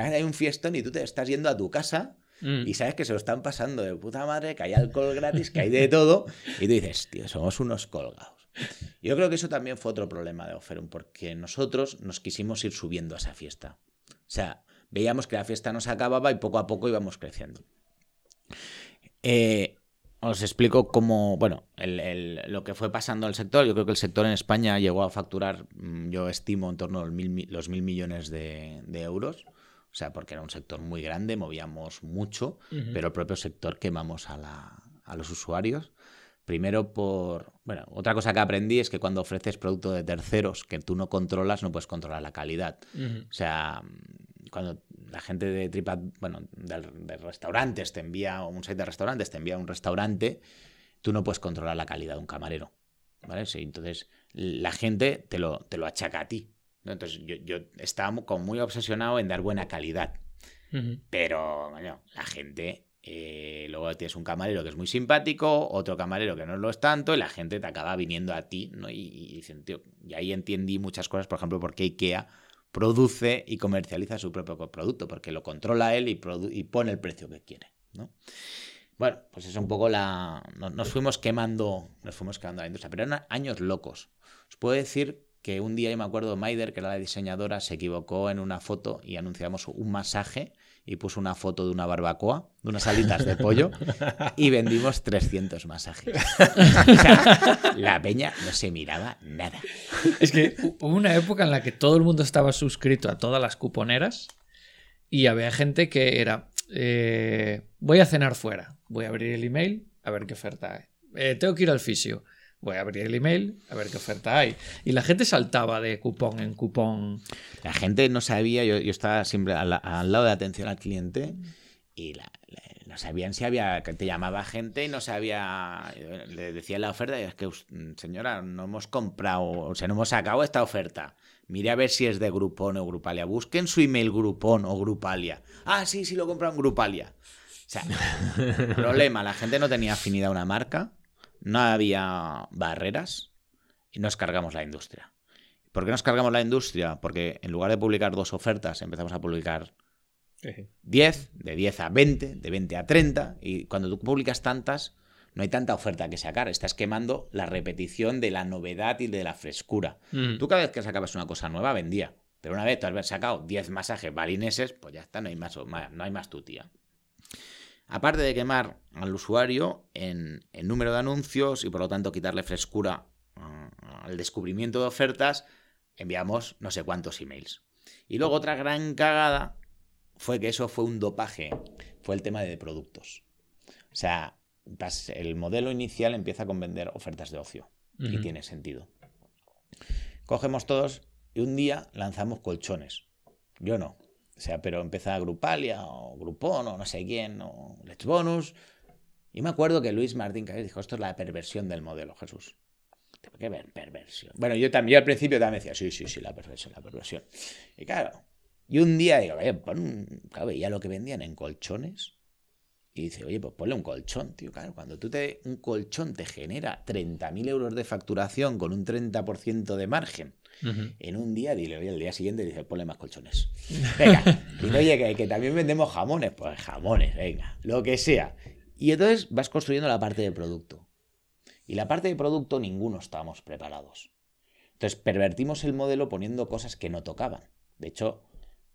hay un fiestón y tú te estás yendo a tu casa mm. y sabes que se lo están pasando de puta madre, que hay alcohol gratis, que hay de todo, y tú dices, tío, somos unos colgados. Yo creo que eso también fue otro problema de Oferum, porque nosotros nos quisimos ir subiendo a esa fiesta. O sea, veíamos que la fiesta nos acababa y poco a poco íbamos creciendo. Eh, os explico cómo, bueno, lo que fue pasando al sector. Yo creo que el sector en España llegó a facturar, mm, yo estimo, en torno a los mil, millones de euros. O sea, porque era un sector muy grande, movíamos mucho, pero el propio sector quemamos a, la, a los usuarios. Primero por... Bueno, otra cosa que aprendí es que cuando ofreces producto de terceros que tú no controlas, no puedes controlar la calidad. O sea, cuando la gente de Tripad, bueno, de, restaurantes te envía, un site de restaurantes te envía un restaurante, tú no puedes controlar la calidad de un camarero. ¿Vale? Sí, entonces la gente te lo, te lo achaca a ti. Entonces yo, yo estaba como muy obsesionado en dar buena calidad. Pero, bueno, la gente eh, luego tienes un camarero que es muy simpático, otro camarero que no lo es tanto, y la gente te acaba viniendo a ti, ¿no? Y, dicen, tío, y ahí entendí muchas cosas, por ejemplo, por qué IKEA produce y comercializa su propio producto, porque lo controla él y, y pone el precio que quiere, ¿no? Bueno, pues es un poco la... Nos fuimos quemando, nos fuimos quemando la industria, pero eran años locos. Os puedo decir que un día, yo me acuerdo, Maider, que era la diseñadora, se equivocó en una foto y anunciamos un masaje y puso una foto de una barbacoa, de unas alitas de pollo, y vendimos 300 masajes. La peña no se miraba nada. Es que hubo una época en la que todo el mundo estaba suscrito a todas las cuponeras y había gente que era, eh, voy a cenar fuera, voy a abrir el email a ver qué oferta hay. Eh, tengo que ir al fisio voy a abrir el email a ver qué oferta hay. Y la gente saltaba de cupón en cupón. La gente no sabía, yo, estaba siempre al, lado de atención al cliente y no sabían si había, que te llamaba gente y no sabía, le decía la oferta y es que, señora, no hemos comprado, o sea, no hemos sacado esta oferta. Mire a ver si es de Groupon o Grupalia. Busquen su email Groupon o Grupalia. Ah, sí, sí lo compran Grupalia. O sea, problema, la gente no tenía afinidad a una marca no había barreras y nos cargamos la industria. ¿Por qué nos cargamos la industria? Porque en lugar de publicar dos ofertas, empezamos a publicar 10, de 10 a 20, de 20 a 30, y cuando tú publicas tantas, no hay tanta oferta que sacar, estás quemando la repetición de la novedad y de la frescura. Mm. Tú cada vez que sacabas una cosa nueva, vendía. Pero una vez tú has sacado 10 masajes balineses, pues ya está, no hay más, no hay más tutía. Aparte de quemar al usuario en, en número de anuncios y por lo tanto quitarle frescura uh, al descubrimiento de ofertas, enviamos no sé cuántos emails. Y luego otra gran cagada fue que eso fue un dopaje, fue el tema de productos. O sea, el modelo inicial empieza con vender ofertas de ocio y tiene sentido. Cogemos todos y un día lanzamos colchones. Yo no. Sea, pero empieza Grupalia o Grupón o no sé quién o Let's Bonus. Y me acuerdo que Luis Martín que dijo, esto es la perversión del modelo, Jesús. ¿Qué ver perversión? Bueno, yo también al principio también decía, sí, sí, sí, la perversión, la perversión. Y claro, y un día digo, oye, pon, claro, veía lo que vendían en colchones. Y dice, oye, pues ponle un colchón, tío. Claro, cuando tú te. Un colchón te genera 30.000 euros de facturación con un 30% de margen en un día, dile, oye, el día siguiente dice, ponle más colchones. Venga, y oye, que, también vendemos jamones, pues jamones, venga, lo que sea. Y entonces vas construyendo la parte de producto. Y la parte de producto ninguno estábamos preparados. Entonces pervertimos el modelo poniendo cosas que no tocaban. De hecho,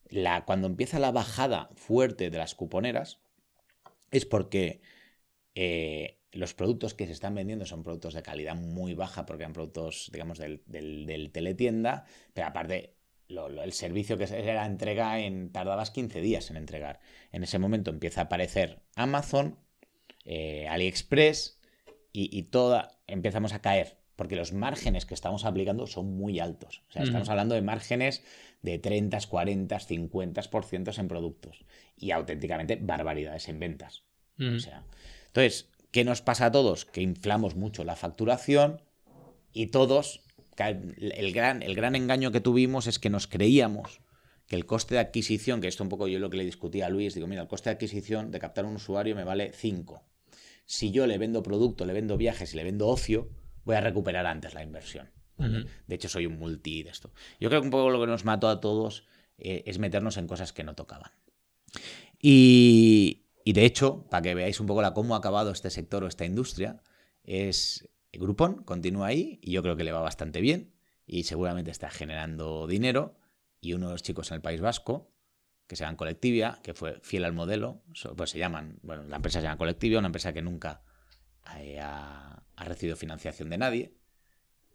la, cuando empieza la bajada fuerte de las cuponeras, es porque eh, los productos que se están vendiendo son productos de calidad muy baja, porque eran productos, digamos, del, teletienda, pero aparte el servicio que era la entrega en tardabas 15 días en entregar. En ese momento empieza a aparecer Amazon, eh, AliExpress y, y, toda empezamos a caer porque los márgenes que estamos aplicando son muy altos. O sea, estamos hablando de márgenes de 30, 40, 50% en productos y auténticamente barbaridades en ventas. O sea, entonces, ¿qué nos pasa a todos? Que inflamos mucho la facturación y todos, el gran, el gran engaño que tuvimos es que nos creíamos que el coste de adquisición, que esto un poco yo lo que le discutía a Luis, digo, mira, el coste de adquisición de captar un usuario me vale 5. Si yo le vendo producto, le vendo viajes y le vendo ocio, voy a recuperar antes la inversión. De hecho, soy un multi de esto. Yo creo que un poco lo que nos mató a todos eh, es meternos en cosas que no tocaban. Y, de hecho, para que veáis un poco la, cómo ha acabado este sector o esta industria, es Groupon, continúa ahí y yo creo que le va bastante bien y seguramente está generando dinero. Y unos chicos en el País Vasco, que se llaman Colectivia, que fue fiel al modelo, pues se llaman, bueno, la empresa se llama Colectivia, una empresa que nunca ha, ha recibido financiación de nadie,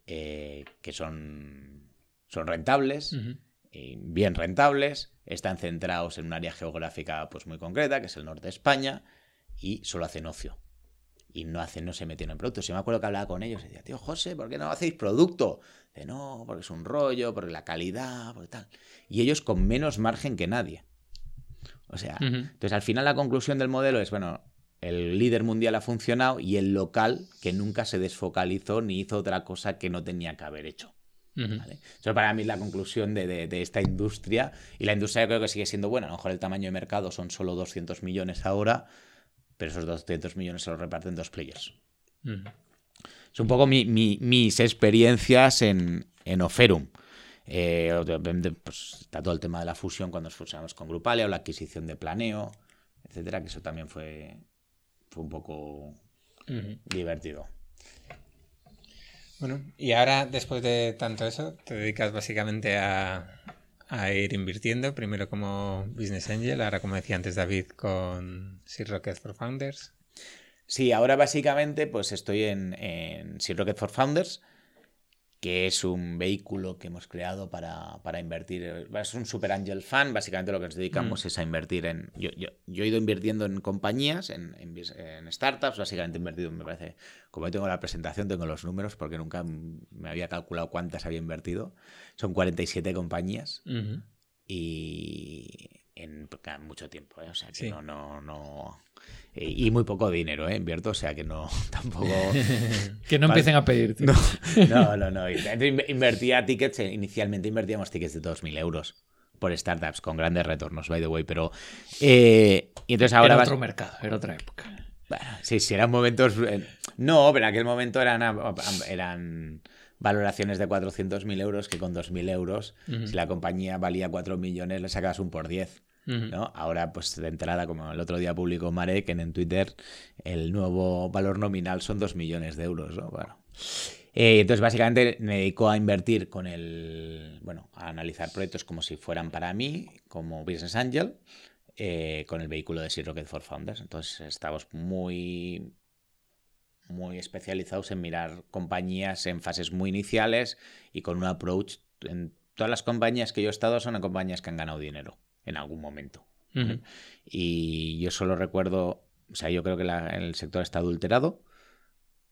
eh, que son, son rentables, bien rentables, están centrados en un área geográfica pues, muy concreta, que es el norte de España, y solo hacen ocio. Y no hacen, no se metieron en productos. Yo me acuerdo que hablaba con ellos y decía, tío, José, ¿por qué no hacéis producto? De no, porque es un rollo, porque la calidad, porque tal. Y ellos con menos margen que nadie. O sea, entonces al final la conclusión del modelo es, bueno, el líder mundial ha funcionado y el local que nunca se desfocalizó ni hizo otra cosa que no tenía que haber hecho. Eso para mí es la conclusión de, esta industria. Y la industria creo que sigue siendo buena. A lo mejor el tamaño de mercado son solo 200 millones ahora, pero esos 200 millones se los reparten dos players. Es un poco mis experiencias en, en Oferum. Eh, pues, está todo el tema de la fusión cuando nos fusionamos con Grupalia o la adquisición de Planeo, etcétera, que eso también fue fue un poco divertido. Bueno, y ahora, después de tanto eso, te dedicas básicamente a, ir invirtiendo, primero como Business Angel, ahora como decía antes David, con Sea Rocket for Founders. Sí, ahora básicamente pues estoy en, en Sea Rocket for Founders, que es un vehículo que hemos creado para, invertir. Es un Super Angel Fan, básicamente lo que nos dedicamos mm. es a invertir en... Yo, he ido invirtiendo en compañías, en, startups, básicamente he invertido, me parece, como tengo la presentación, tengo los números porque nunca me había calculado cuántas había invertido. Son 47 compañías y en, mucho tiempo, ¿eh? o sea que no, no, no y muy poco dinero, ¿eh? Invierto, o sea que no, tampoco... que no empiecen a pedir. No, no, no. Invertía tickets, eh, inicialmente invertíamos tickets de 2.000 euros por startups con grandes retornos, by the way, pero... Eh, y entonces ahora... Era otro mercado, era otra época. Bueno, sí, sí, eran momentos... no, pero en aquel momento eran... eran valoraciones de 400.000 euros que con 2.000 euros, si la compañía valía 4 millones, le sacas un por 10. Ahora, pues de entrada, como el otro día publicó Marek en Twitter, el nuevo valor nominal son 2 millones de euros. ¿no? Bueno. Eh, entonces, básicamente me dedico a invertir con el. Bueno, a analizar proyectos como si fueran para mí, como Business Angel, eh, con el vehículo de Sea Rocket for Founders. Entonces, estamos muy muy especializados en mirar compañías en fases muy iniciales y con un approach. En todas las compañías que yo he estado son compañías que han ganado dinero en algún momento. Y yo solo recuerdo, o sea, yo creo que la- el sector está adulterado,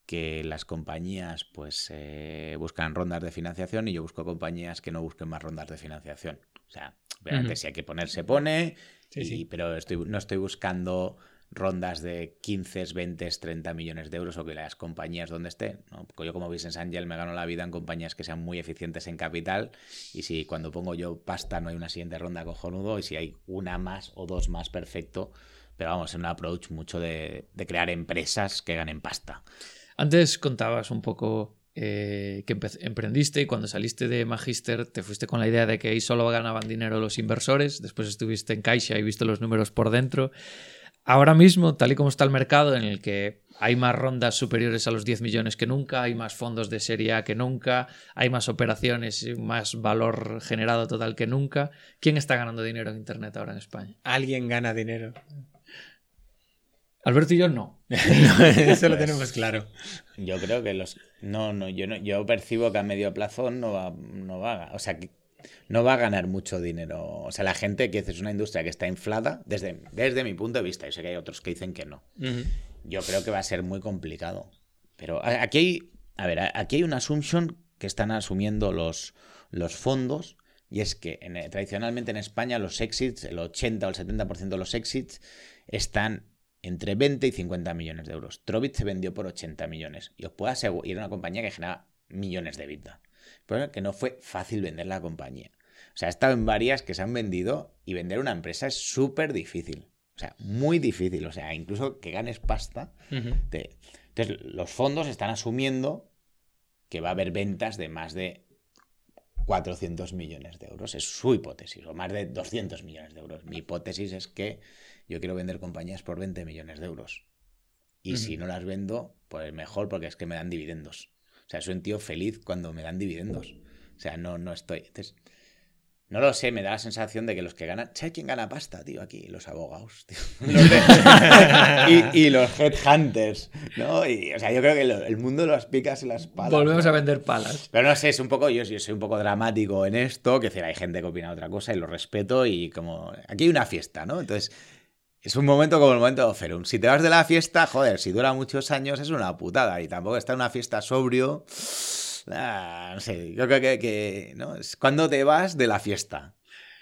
que las compañías pues eh, buscan rondas de financiación y yo busco compañías que no busquen más rondas de financiación. O sea, obviamente si hay que poner, se pone, Sí, y- sí. pero estoy, no estoy buscando rondas de 15, 20, 30 millones de euros o que las compañías donde estén. ¿no? Yo como Business Angel me gano la vida en compañías que sean muy eficientes en capital y si cuando pongo yo pasta no hay una siguiente ronda cojonudo y si hay una más o dos más perfecto. Pero vamos, en un approach mucho de, de crear empresas que ganen pasta. Antes contabas un poco eh, que emprendiste y cuando saliste de Magister te fuiste con la idea de que ahí solo ganaban dinero los inversores, después estuviste en Caixa y viste los números por dentro. Ahora mismo, tal y como está el mercado, en el que hay más rondas superiores a los 10 millones que nunca, hay más fondos de serie A que nunca, hay más operaciones y más valor generado total que nunca, ¿quién está ganando dinero en Internet ahora en España? Alguien gana dinero. Alberto y yo no. Eso lo tenemos claro. Yo creo que los. No, no, yo no, yo percibo que a medio plazo no va, no va a- O sea, que no va a ganar mucho dinero. O sea, la gente que es una industria que está inflada, desde, desde mi punto de vista, yo sé que hay otros que dicen que no. Yo creo que va a ser muy complicado. Pero aquí hay. A ver, aquí hay una assumption que están asumiendo los, los fondos. Y es que en- tradicionalmente en España los exits, el 80 o el 70% de los exits, están entre 20 y 50 millones de euros. Trovit se vendió por 80 millones. Y os puedo asegurar, y era una compañía que genera millones de vida. Pero que no fue fácil vender la compañía. O sea, he estado en varias que se han vendido y vender una empresa es súper difícil. O sea, muy difícil. O sea, incluso que ganes pasta. Te- Entonces, los fondos están asumiendo que va a haber ventas de más de 400 millones de euros. Es su hipótesis, o más de 200 millones de euros. Mi hipótesis es que yo quiero vender compañías por 20 millones de euros. Y si no las vendo, pues mejor porque es que me dan dividendos. O sea, soy un tío feliz cuando me dan dividendos. O sea, no, no estoy. Entonces, no lo sé, me da la sensación de que los que ganan. ¿Sabes quién gana pasta, tío? Aquí, los abogados, tío. Los de- y, y los headhunters, ¿no? Y, o sea, yo creo que lo- el mundo de las picas y las palas. Volvemos ¿no? a vender palas. Pero no sé, es un poco, yo, yo soy un poco dramático en esto, que decir, hay gente que opina otra cosa y lo respeto y como, aquí hay una fiesta, ¿no? Entonces, es un momento como el momento de Oferum. Si te vas de la fiesta, joder, si dura muchos años es una putada y tampoco está en una fiesta sobrio. ah, no sé, yo creo que, que, ¿no? es cuando te vas de la fiesta.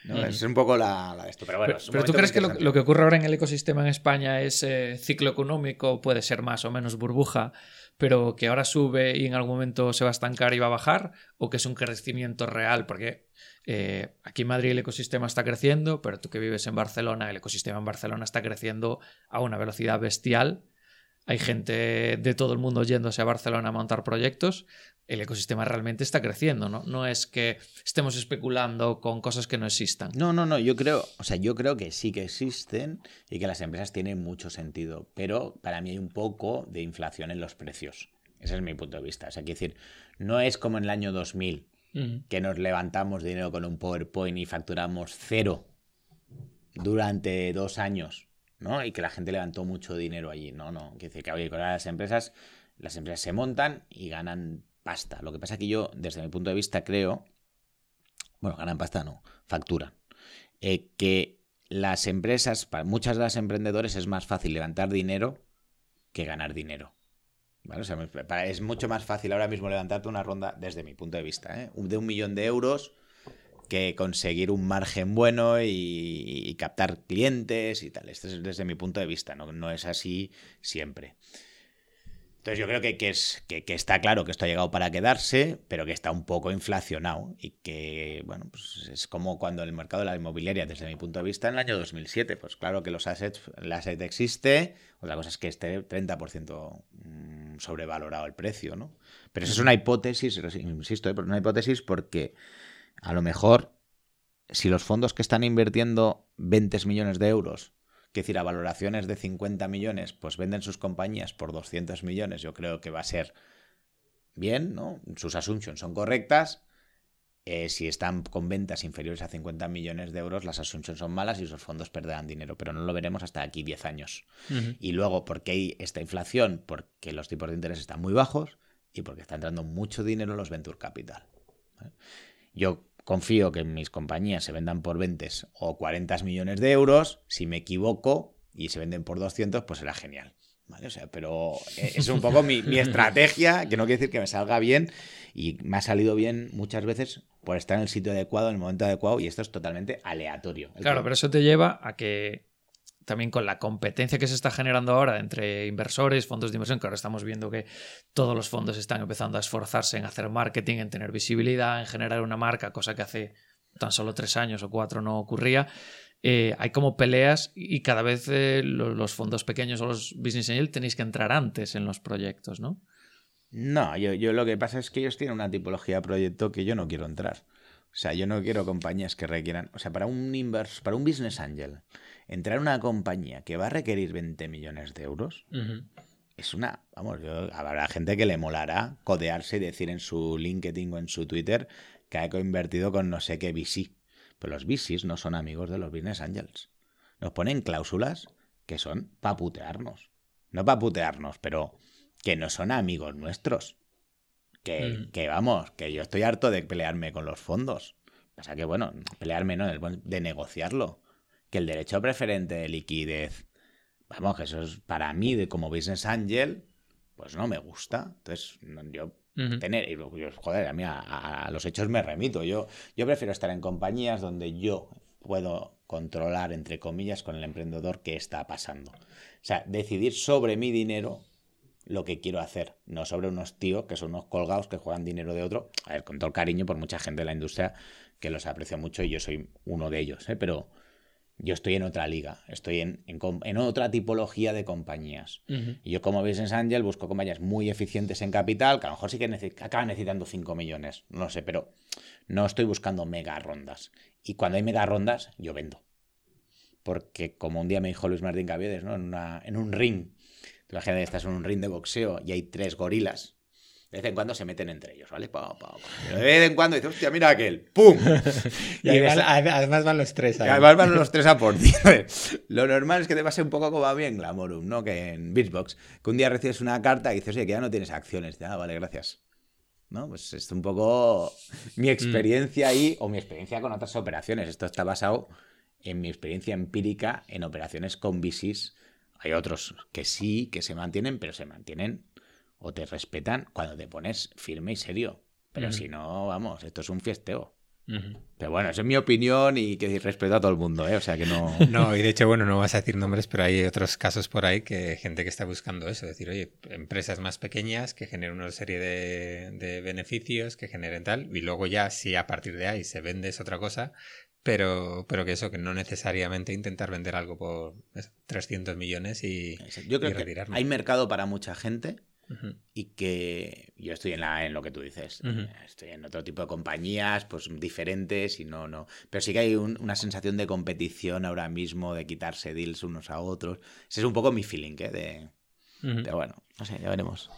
¿no? Ujú. Es un poco la, la de esto, pero bueno. Pero, es un pero tú crees que lo que ocurre ahora en el ecosistema en España es eh, ciclo económico, puede ser más o menos burbuja, pero que ahora sube y en algún momento se va a estancar y va a bajar, o que es un crecimiento real, porque eh, aquí en Madrid el ecosistema está creciendo, pero tú que vives en Barcelona, el ecosistema en Barcelona está creciendo a una velocidad bestial. Hay gente de todo el mundo yéndose a Barcelona a montar proyectos. El ecosistema realmente está creciendo, ¿no? No es que estemos especulando con cosas que no existan. No, no, no, yo creo, o sea, yo creo que sí que existen y que las empresas tienen mucho sentido, pero para mí hay un poco de inflación en los precios. Ese es mi punto de vista. O sea, quiero decir, no es como en el año 2000 Que nos levantamos dinero con un PowerPoint y facturamos cero durante dos años, ¿no? Y que la gente levantó mucho dinero allí. No, no. Quiero decir que oye, con las empresas, las empresas se montan y ganan pasta. Lo que pasa es que yo, desde mi punto de vista, creo, bueno, ganan pasta no, facturan, eh, que las empresas, para muchas de las emprendedores es más fácil levantar dinero que ganar dinero. Es mucho más fácil ahora mismo levantarte una ronda, desde mi punto de vista, ¿eh? de un millón de euros que conseguir un margen bueno y, captar clientes y tal. Este es desde mi punto de vista, no, no es así siempre. Entonces yo creo que, que es, que está claro que esto ha llegado para quedarse, pero que está un poco inflacionado y que, bueno, pues es como cuando el mercado de la inmobiliaria, desde mi punto de vista, en el año 2007, pues claro que los assets, el asset existe, otra cosa es que esté 30% sobrevalorado el precio, ¿no? Pero eso es una hipótesis, insisto, ¿eh? una hipótesis porque a lo mejor si los fondos que están invirtiendo 20 millones de euros, que decir, a valoraciones de 50 millones, pues venden sus compañías por 200 millones, yo creo que va a ser bien, ¿no? Sus assumptions son correctas. Eh, si están con ventas inferiores a 50 millones de euros, las assumptions son malas y esos fondos perderán dinero, pero no lo veremos hasta aquí 10 años. Y luego, ¿por qué hay esta inflación? Porque los tipos de interés están muy bajos y porque está entrando mucho dinero en los venture capital. Yo confío que mis compañías se vendan por 20 o 40 millones de euros. Si me equivoco y se venden por 200, pues será genial. ¿Vale? O sea, pero eh, es un poco mi, estrategia, que no quiere decir que me salga bien y me ha salido bien muchas veces por estar en el sitio adecuado, en el momento adecuado y esto es totalmente aleatorio. Claro, pero eso te lleva a que también con la competencia que se está generando ahora entre inversores, fondos de inversión, que ahora estamos viendo que todos los fondos están empezando a esforzarse en hacer marketing, en tener visibilidad, en generar una marca, cosa que hace tan solo tres años o cuatro no ocurría. Eh, hay como peleas y cada vez eh, los, fondos pequeños o los business angel tenéis que entrar antes en los proyectos, ¿no? No, yo, yo lo que pasa es que ellos tienen una tipología de proyecto que yo no quiero entrar. O sea, yo no quiero compañías que requieran. O sea, para un invers, para un business angel, entrar en una compañía que va a requerir 20 millones de euros es una. Vamos, yo, habrá gente que le molará codearse y decir en su LinkedIn o en su Twitter que ha invertido con no sé qué VC. Pero los VCs no son amigos de los business angels. Nos ponen cláusulas que son para putearnos. No para putearnos, pero que no son amigos nuestros. Que, mm. que, vamos, que yo estoy harto de pelearme con los fondos. O sea que, bueno, pelearme no, de negociarlo que el derecho preferente de liquidez, vamos, que eso es para mí de como business angel, pues no me gusta. Entonces, yo tener, joder, a mí a, los hechos me remito. Yo, yo prefiero estar en compañías donde yo puedo controlar, entre comillas, con el emprendedor qué está pasando. O sea, decidir sobre mi dinero lo que quiero hacer, no sobre unos tíos que son unos colgados que juegan dinero de otro. A ver, con todo el cariño por mucha gente de la industria que los aprecio mucho y yo soy uno de ellos, ¿eh? pero yo estoy en otra liga, estoy en, otra tipología de compañías. Y yo como Business Angel busco compañías muy eficientes en capital, que a lo mejor sí que acaban necesitando 5 millones, no sé, pero no estoy buscando mega rondas. Y cuando hay mega rondas, yo vendo. Porque como un día me dijo Luis Martín Caviedes, ¿no? en, en un ring, la gente estás en un ring de boxeo y hay tres gorilas de vez en cuando se meten entre ellos, ¿vale? de vez en cuando dices, hostia, mira aquel, ¡pum! y, además van los tres ahí. además van los tres a por ti. Lo normal es que te pase un poco como va bien Glamorum, ¿no? Que en Beatbox, que un día recibes una carta y dices, oye, que ya no tienes acciones. Ah, vale, gracias. ¿No? Pues es un poco mi experiencia ahí o mi experiencia con otras operaciones. Esto está basado en mi experiencia empírica en operaciones con VCs. Hay otros que sí, que se mantienen, pero se mantienen o te respetan cuando te pones firme y serio. Pero si no, vamos, esto es un fiesteo. Pero bueno, esa es mi opinión y que respeto a todo el mundo, ¿eh? O sea que no. No, y de hecho, bueno, no vas a decir nombres, pero hay otros casos por ahí que gente que está buscando eso. Es decir, oye, empresas más pequeñas que generen una serie de, beneficios, que generen tal, y luego ya, si a partir de ahí se vende es otra cosa, pero, pero que eso, que no necesariamente intentar vender algo por 300 millones y, Yo creo que hay mercado para mucha gente y que yo estoy en, la, en lo que tú dices. Estoy en otro tipo de compañías, pues diferentes y no, no. Pero sí que hay una sensación de competición ahora mismo, de quitarse deals unos a otros. Ese es un poco mi feeling, ¿eh? De, Pero bueno, no sé, ya veremos.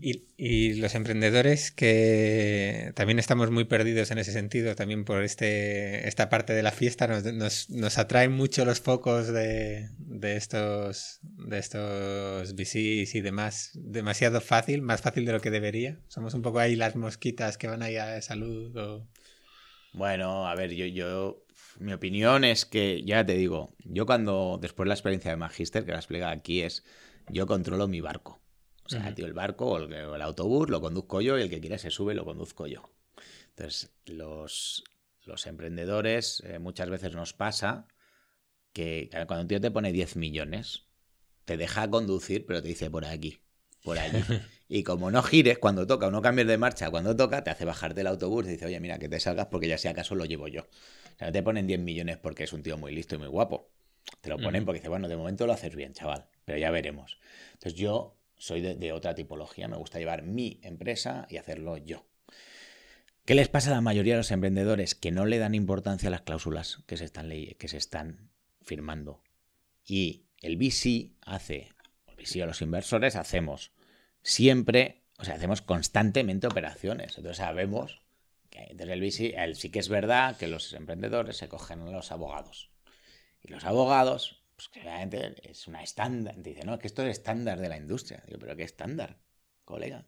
Y, los emprendedores que también estamos muy perdidos en ese sentido, también por este, esta parte de la fiesta, nos, nos, atraen mucho los focos de, de, estos, de estos VCs y demás, demasiado fácil, más fácil de lo que debería. Somos un poco ahí las mosquitas que van ahí a salud. Bueno, a ver, yo, yo, mi opinión es que, ya te digo, yo cuando, después de la experiencia de Magister, que la explica aquí, es, yo controlo mi barco. O sea, tío, el barco o el, autobús lo conduzco yo y el que quiera se sube lo conduzco yo. Entonces, los, los emprendedores eh, muchas veces nos pasa que cuando un tío te pone 10 millones, te deja conducir, pero te dice por aquí, por allí. y como no gires cuando toca o no cambies de marcha cuando toca, te hace bajarte el autobús y dice, oye, mira, que te salgas porque ya si acaso lo llevo yo. O sea, no te ponen 10 millones porque es un tío muy listo y muy guapo. Te lo ponen porque dice, bueno, de momento lo haces bien, chaval, pero ya veremos. Entonces yo soy de, otra tipología, me gusta llevar mi empresa y hacerlo yo. ¿Qué les pasa a la mayoría de los emprendedores? Que no le dan importancia a las cláusulas que se están, que se están firmando. Y el VC hace, el VC a los inversores hacemos siempre, o sea, hacemos constantemente operaciones. Entonces sabemos que desde el VC, sí que es verdad que los emprendedores se cogen a los abogados. Y los abogados pues que obviamente es una estándar. Dice, no, que esto es estándar de la industria. Digo, pero ¿qué estándar, colega?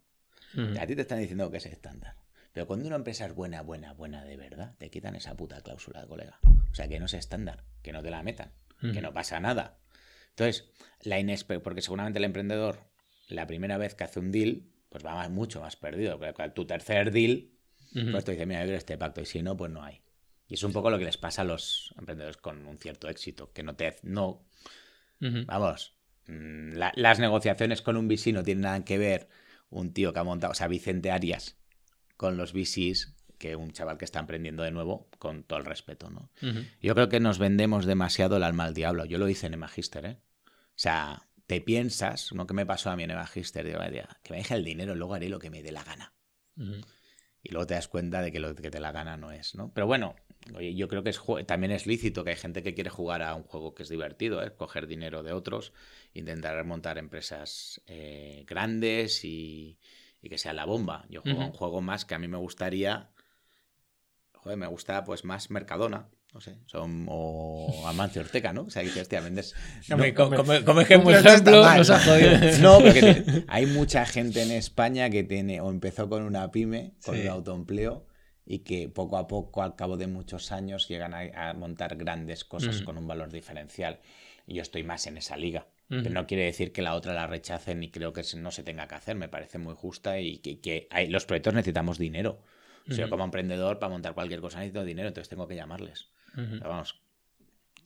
A ti te están diciendo que es estándar. Pero cuando una empresa es buena, buena, buena de verdad, te quitan esa puta cláusula, colega. O sea, que no es estándar, que no te la metan, que no pasa nada. Entonces, la inesper porque seguramente el emprendedor, la primera vez que hace un deal, pues va mucho más perdido. Porque tu tercer deal, pues te dice, mira, yo quiero este pacto, y si no, pues no hay. Y es un poco lo que les pasa a los emprendedores con un cierto éxito, que no te... No, Vamos, mm, las negociaciones con un VC no tienen nada que ver un tío que ha montado, o sea, Vicente Arias con los VCs que un chaval que está emprendiendo de nuevo, con todo el respeto, ¿no? Yo creo que nos vendemos demasiado el alma al diablo. Yo lo hice en Emagister, ¿eh? O sea, te piensas, ¿no? que me pasó a mí en Emagister? que me deje el dinero, luego haré lo que me dé la gana. Y luego te das cuenta de que lo que te la gana no es, ¿no? Pero bueno, Oye, yo creo que es, también es lícito que hay gente que quiere jugar a un juego que es divertido, ¿eh? coger dinero de otros, intentar remontar empresas eh, grandes y, que sea la bomba. Yo juego a un juego más que a mí me gustaría, joder, me gusta pues más Mercadona, no sé, son o Amancio Orteca, ¿no? O sea, que hostia, vendes. No, como, como, ejemplo, nos ha jodido. No, porque hay mucha gente en España que tiene, o empezó con una pyme, con un autoempleo, y que poco a poco, al cabo de muchos años, llegan a, montar grandes cosas con un valor diferencial. Y yo estoy más en esa liga. Pero no quiere decir que la otra la rechacen ni creo que no se tenga que hacer. Me parece muy justa y que, hay, los proyectos necesitamos dinero. O sea, yo como emprendedor, para montar cualquier cosa necesito dinero, entonces tengo que llamarles. vamos,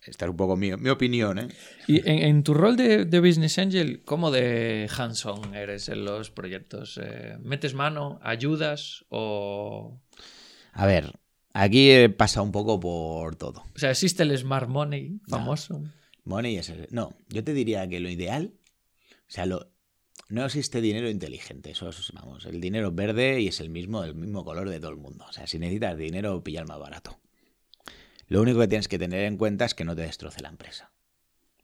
esta es un poco mi, mi opinión. ¿eh? Y en, tu rol de, Business Angel, ¿cómo de hands-on eres en los proyectos? Eh, ¿Metes mano? ¿Ayudas? ¿O.? A ver, aquí he pasado un poco por todo. O sea, existe el Smart Money famoso. Money es el... No, yo te diría que lo ideal, o sea, lo... no existe dinero inteligente. Eso es, vamos, el dinero verde y es el mismo, el mismo color de todo el mundo. O sea, si necesitas dinero, pillar más barato. Lo único que tienes que tener en cuenta es que no te destroce la empresa.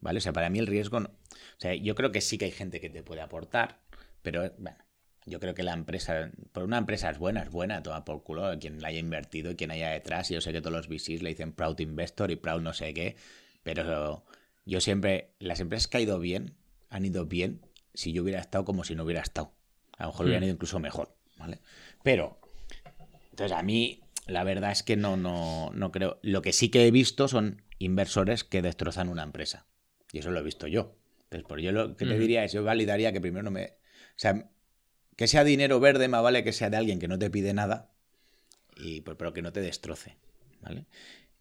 ¿Vale? O sea, para mí el riesgo. No... O sea, yo creo que sí que hay gente que te puede aportar, pero bueno, yo creo que la empresa, por una empresa es buena, es buena, toma por culo quien la haya invertido y quien haya detrás. Y yo sé que todos los VCs le dicen proud investor y proud no sé qué, pero yo siempre, las empresas que han ido bien, han ido bien si yo hubiera estado como si no hubiera estado. A lo mejor hubieran hmm. ido incluso mejor, ¿vale? Pero, entonces a mí, la verdad es que no, no, no creo. Lo que sí que he visto son inversores que destrozan una empresa. Y eso lo he visto yo. Entonces, por yo lo que te hmm. diría es, yo validaría que primero no me... O sea, que sea dinero verde, más vale que sea de alguien que no te pide nada, y, pues, pero que no te destroce. ¿vale?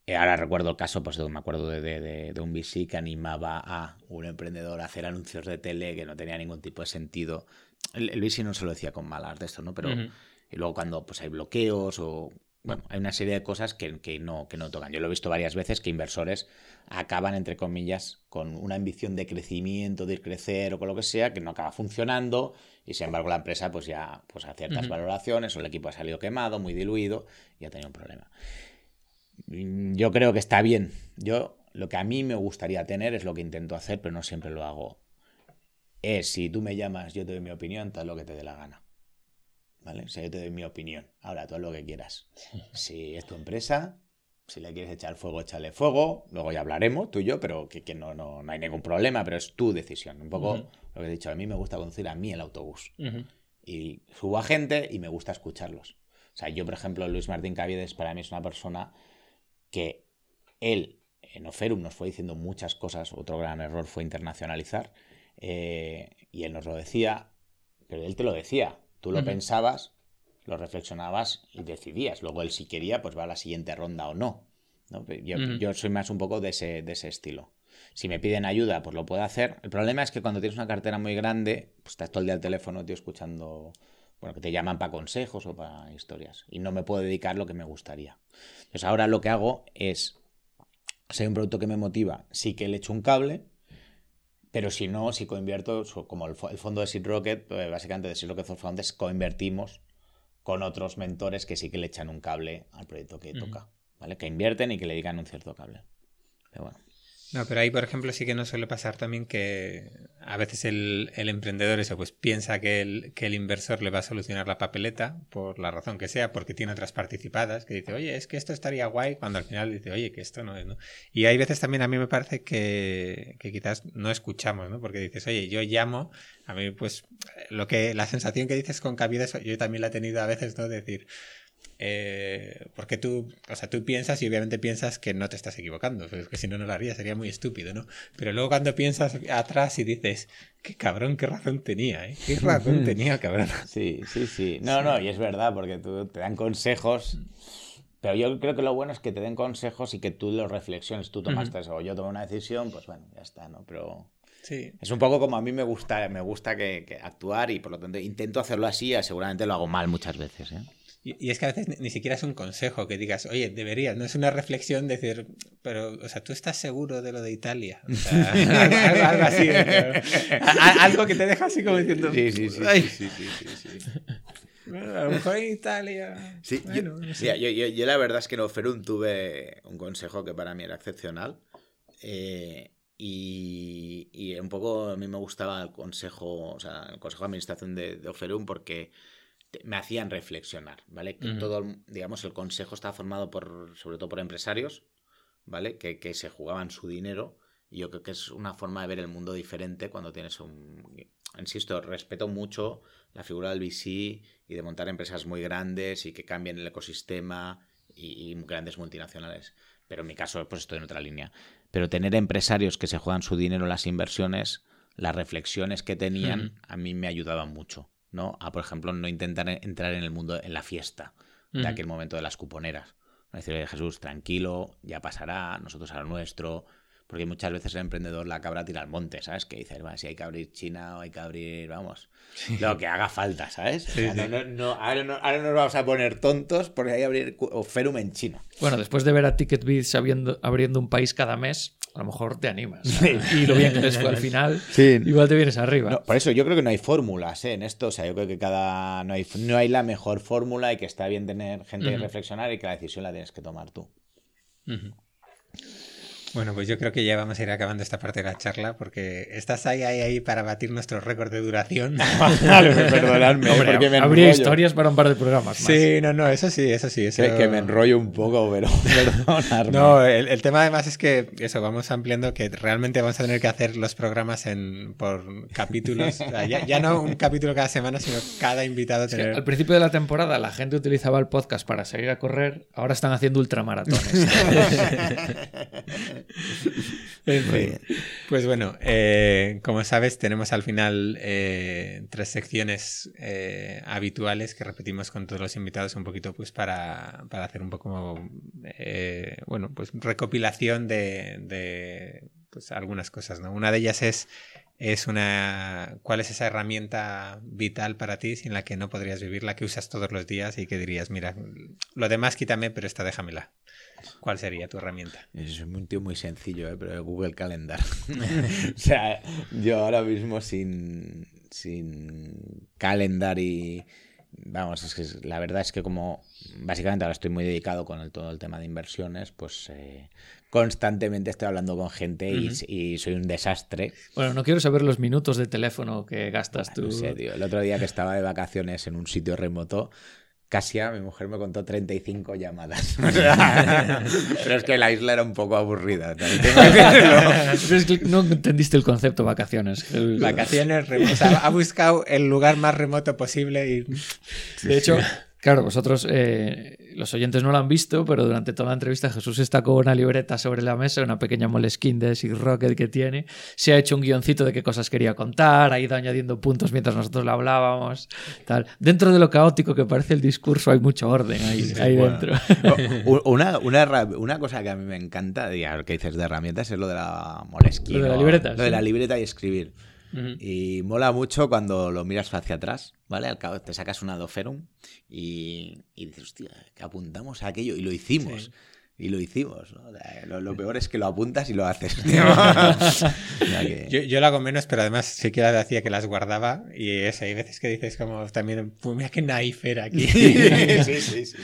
Eh, ahora recuerdo el caso, pues me acuerdo de, un VC que animaba a un emprendedor a hacer anuncios de tele que no tenía ningún tipo de sentido. El, el VC no se lo decía con malas de esto, ¿no? Pero y luego cuando pues hay bloqueos o bueno, hay una serie de cosas que, que, no, que no tocan. Yo lo he visto varias veces que inversores acaban, entre comillas, con una ambición de crecimiento, de crecer o con lo que sea, que no acaba funcionando y sin embargo la empresa pues ya pues a ciertas valoraciones o el equipo ha salido quemado, muy diluido y ha tenido un problema. Yo creo que está bien. Yo lo que a mí me gustaría tener es lo que intento hacer, pero no siempre lo hago. Es si tú me llamas, yo te doy mi opinión, tal lo que te dé la gana. ¿Vale? O sea, yo te doy mi opinión. Ahora, tú haz lo que quieras. Si es tu empresa, si le quieres echar fuego, échale fuego. Luego ya hablaremos, tú y yo, pero que, no, no, no, hay ningún problema, pero es tu decisión. Un poco lo que he dicho, a mí me gusta conducir a mí el autobús. Y subo a gente y me gusta escucharlos. O sea, yo, por ejemplo, Luis Martín Caviedes para mí es una persona que él en Oferum nos fue diciendo muchas cosas. Otro gran error fue internacionalizar. Eh, y él nos lo decía, pero él te lo decía. Tú lo pensabas, lo reflexionabas y decidías. Luego él si quería, pues va a la siguiente ronda o no. Yo, soy más un poco de ese, de ese estilo. Si me piden ayuda, pues lo puedo hacer. El problema es que cuando tienes una cartera muy grande, pues estás todo el día al teléfono, tío, escuchando, bueno, que te llaman para consejos o para historias. Y no me puedo dedicar lo que me gustaría. Entonces ahora lo que hago es, si hay un producto que me motiva, sí que le echo un cable, Pero si no, si coinvierto, como el, fondo de Seed Rocket, pues, básicamente de Seed Rocket for Founders, coinvertimos con otros mentores que sí que le echan un cable al proyecto que toca, ¿vale? Que invierten y que le digan un cierto cable. Pero bueno. No, pero ahí, por ejemplo, sí que nos suele pasar también que a veces el, emprendedor eso, pues piensa que el, que el inversor le va a solucionar la papeleta por la razón que sea, porque tiene otras participadas, que dice, oye, es que esto estaría guay, cuando al final dice, oye, que esto no es, ¿no? Y hay veces también a mí me parece que, que quizás no escuchamos, ¿no? Porque dices, oye, yo llamo, a mí pues lo que, la sensación que dices con cabida, yo también la he tenido a veces, ¿no? De decir, eh, porque tú, o sea, tú piensas y obviamente piensas que no te estás equivocando, pero es que si no, no lo harías, sería muy estúpido, ¿no? Pero luego cuando piensas atrás y dices, qué cabrón, qué razón tenía, ¿eh? Qué razón tenía, cabrón. Sí, sí, sí. No, no, y es verdad, porque tú te dan consejos, pero yo creo que lo bueno es que te den consejos y que tú los reflexiones, tú tomaste eso, o yo tomé una decisión, pues bueno, ya está, ¿no? Pero... Sí. Es un poco como a mí me gusta, me gusta que, actuar y por lo tanto intento hacerlo así, seguramente lo hago mal muchas veces, ¿eh? Y, es que a veces ni siquiera es un consejo que digas, oye, deberías, no es una reflexión decir, pero, o sea, tú estás seguro de lo de Italia. O sea, algo, así. algo que te deja así como diciendo, sí, sí, sí, sí, sí, sí, Bueno, a lo mejor en Italia. Sí, yo, yo, la verdad es que en Oferum tuve un consejo que para mí era excepcional. Eh, y, y, un poco a mí me gustaba el consejo, o sea, el consejo de administración de, de Oferum porque me hacían reflexionar, ¿vale? Que todo, digamos, el consejo está formado por, sobre todo por empresarios, ¿vale? Que, que, se jugaban su dinero. Y yo creo que es una forma de ver el mundo diferente cuando tienes un... Insisto, respeto mucho la figura del VC y de montar empresas muy grandes y que cambien el ecosistema y, grandes multinacionales. Pero en mi caso, pues estoy en otra línea. Pero tener empresarios que se juegan su dinero en las inversiones, las reflexiones que tenían, a mí me ayudaban mucho. ¿No? A, por ejemplo, no intentar entrar en el mundo, en la fiesta de aquel momento de las cuponeras. Decirle, Jesús, tranquilo, ya pasará, nosotros a lo nuestro. Porque muchas veces el emprendedor la cabra tira al monte, ¿sabes? Que dices, si hay que abrir China o hay que abrir, vamos, lo que haga falta, ¿sabes? no, ahora, nos vamos a poner tontos porque hay que abrir Ferum en China. Bueno, después de ver a TicketBiz abriendo un país cada mes, a lo mejor te animas. Y lo bien que les fue al final, igual te vienes arriba. por eso yo creo que no hay fórmulas ¿eh? en esto. O sea, yo creo que cada no hay, no hay la mejor fórmula y que está bien tener gente que reflexionar y que la decisión la tienes que tomar tú. Bueno, pues yo creo que ya vamos a ir acabando esta parte de la charla porque estás ahí, ahí, ahí para batir nuestro récord de duración. perdonadme. porque me habría historias para un par de programas. Sí, no, no, eso sí, eso sí. Eso... Que, me enrollo un poco, pero perdonadme. No, el, tema además es que eso, vamos ampliando que realmente vamos a tener que hacer los programas en, por capítulos. ya, no un capítulo cada semana, sino cada invitado. Tener... al principio de la temporada la gente utilizaba el podcast para salir a correr, ahora están haciendo ultramaratones. Pues bueno, eh, como sabes, tenemos al final eh, tres secciones eh, habituales que repetimos con todos los invitados un poquito pues para, hacer un poco, bueno, pues recopilación de, pues, algunas cosas, ¿no? Una de ellas es es una cuál es esa herramienta vital para ti sin la que no podrías vivir, la que usas todos los días y que dirías, mira, lo demás quítame, pero esta déjamela. ¿Cuál sería tu herramienta? Es un tío muy sencillo, ¿eh? pero Google Calendar. o sea, yo ahora mismo sin, sin Calendar y... Vamos, es que la verdad es que como básicamente ahora estoy muy dedicado con el, todo el tema de inversiones, pues eh, constantemente estoy hablando con gente y, soy un desastre. Bueno, no quiero saber los minutos de teléfono que gastas tú. El otro día que estaba de vacaciones en un sitio remoto, Casia, mi mujer me contó 35 llamadas. pero es que la isla era un poco aburrida. no entendiste el concepto vacaciones. Vacaciones remotas. ha buscado el lugar más remoto posible y... De hecho, Claro, vosotros, eh, los oyentes no lo han visto, pero durante toda la entrevista Jesús está con una libreta sobre la mesa, una pequeña moleskin de Sig Rocket que tiene. Se ha hecho un guioncito de qué cosas quería contar, ha ido añadiendo puntos mientras nosotros lo hablábamos. Tal. Dentro de lo caótico que parece el discurso, hay mucho orden ahí, dentro. Una, una, cosa que a mí me encanta, ya, que dices de herramientas, es lo de la moleskin. Lo de la libreta. Lo de la libreta y escribir. Y mola mucho cuando lo miras hacia atrás, ¿vale? Al cabo te sacas un Adoferum y, y dices, hostia, que apuntamos a aquello y lo hicimos. Y lo hicimos. ¿no? Lo, lo peor es que lo apuntas y lo haces. que- Yo, yo lo hago menos, pero además sí que hacía que las guardaba. Y eso, hay veces que dices como también, pues mira qué naif era aquí. sí, sí, sí.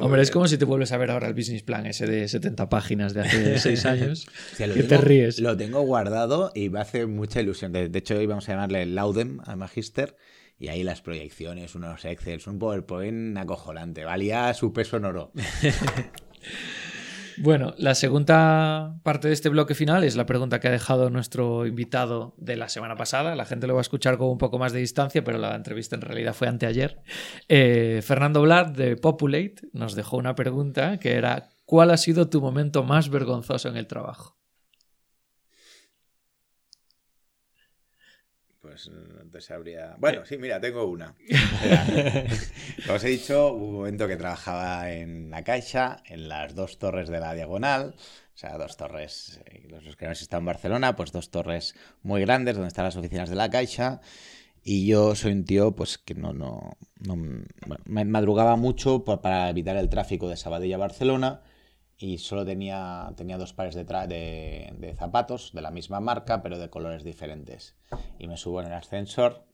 Hombre, es como si te vuelves a ver ahora el business plan ese de 70 páginas de hace 6 años. O sea, que tengo- te ríes. Lo tengo guardado y me hace mucha ilusión. De, de hecho, íbamos a llamarle Laudem al Magister. Y ahí las proyecciones, unos Excel, un PowerPoint acojonante. Valía su peso en oro. Bueno, la segunda parte de este bloque final es la pregunta que ha dejado nuestro invitado de la semana pasada. La gente lo va a escuchar con un poco más de distancia, pero la entrevista en realidad fue anteayer. Eh, Fernando Blad de Populate nos dejó una pregunta que era ¿cuál ha sido tu momento más vergonzoso en el trabajo? Pues te sabría. Bueno, sí, mira, tengo una. Como os he dicho, hubo un momento que trabajaba en la Caixa, en las dos torres de la Diagonal. O sea, dos torres, eh, los que no están en Barcelona, pues dos torres muy grandes donde están las oficinas de la Caixa. Y yo soy un tío, pues que no, no, no bueno, me madrugaba mucho pa- para evitar el tráfico de Sabadell a Barcelona y solo tenía, tenía dos pares de, de, de zapatos de la misma marca, pero de colores diferentes. Y me subo en el ascensor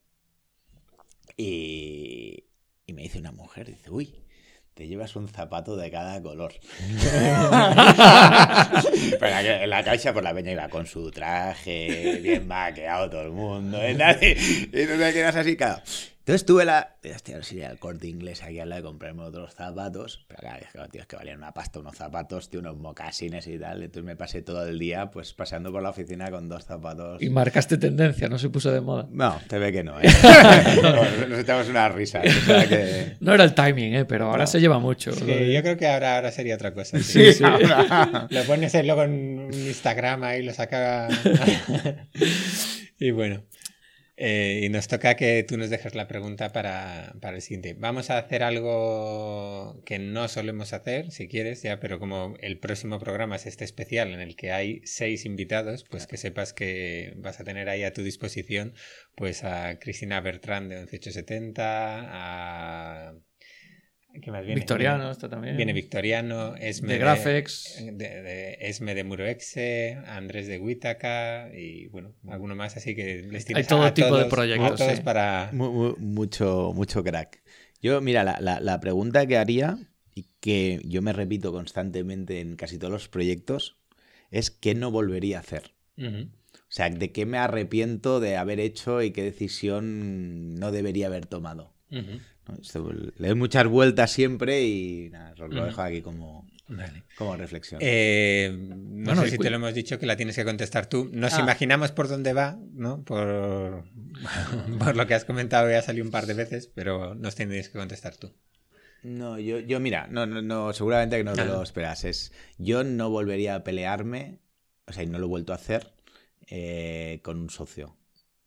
y, y me dice una mujer, dice, uy, te llevas un zapato de cada color. Pero en la- caixa por la peña iba con su traje, bien maqueado todo el mundo, tal, y- tú te quedas así, claro. Entonces tuve la... Hostia, a ver si iría al corte inglés aquí al lado de comprarme otros zapatos. Pero claro, es que, tío, es que valían una pasta unos zapatos, tío, unos mocasines y tal. Entonces me pasé todo el día pues paseando por la oficina con dos zapatos. Y marcaste tendencia, no se puso de moda. No, te ve que no, ¿eh? Nos- Nos echamos una risa. O sea que... No era el timing, ¿eh? pero ahora se lleva mucho. Sí, yo creo que ahora, ahora sería otra cosa. Sí, sí. Lo pones luego en un Instagram ahí, lo saca. y bueno. Eh, y nos toca que tú nos dejes la pregunta para, para el siguiente. Vamos a hacer algo que no solemos hacer, si quieres, ya, pero como el próximo programa es este especial en el que hay seis invitados, pues que sepas que vas a tener ahí a tu disposición pues a Cristina Bertrand de 11870, a... ¿Qué más viene? Victoriano, está también. Viene Victoriano, Esme De Graphics. de, de- Esme de Muroexe, Andrés de Huitaca y bueno, alguno más así que les tienes Hay todo a tipo de proyectos, a todos sí. para Mu- mu- mucho, mucho crack. Yo, mira, la, la- la pregunta que haría, y que yo me repito constantemente en casi todos los proyectos, es ¿qué no volvería a hacer? O sea, ¿de qué me arrepiento de haber hecho y qué decisión no debería haber tomado? ¿no? Esto, le doy muchas vueltas siempre y nada, os lo dejo aquí como, Vale. como reflexión. Eh, no Bueno, sé si te lo hemos dicho que la tienes que contestar tú. Nos Ah. imaginamos por dónde va, ¿no? Por, por lo que has comentado ya salió un par de veces, pero nos tienes que contestar tú. No, yo, yo mira, no, no, no, seguramente que no te Ah. lo esperas. Es, yo no volvería a pelearme, o sea, y no lo he vuelto a hacer eh, con un socio.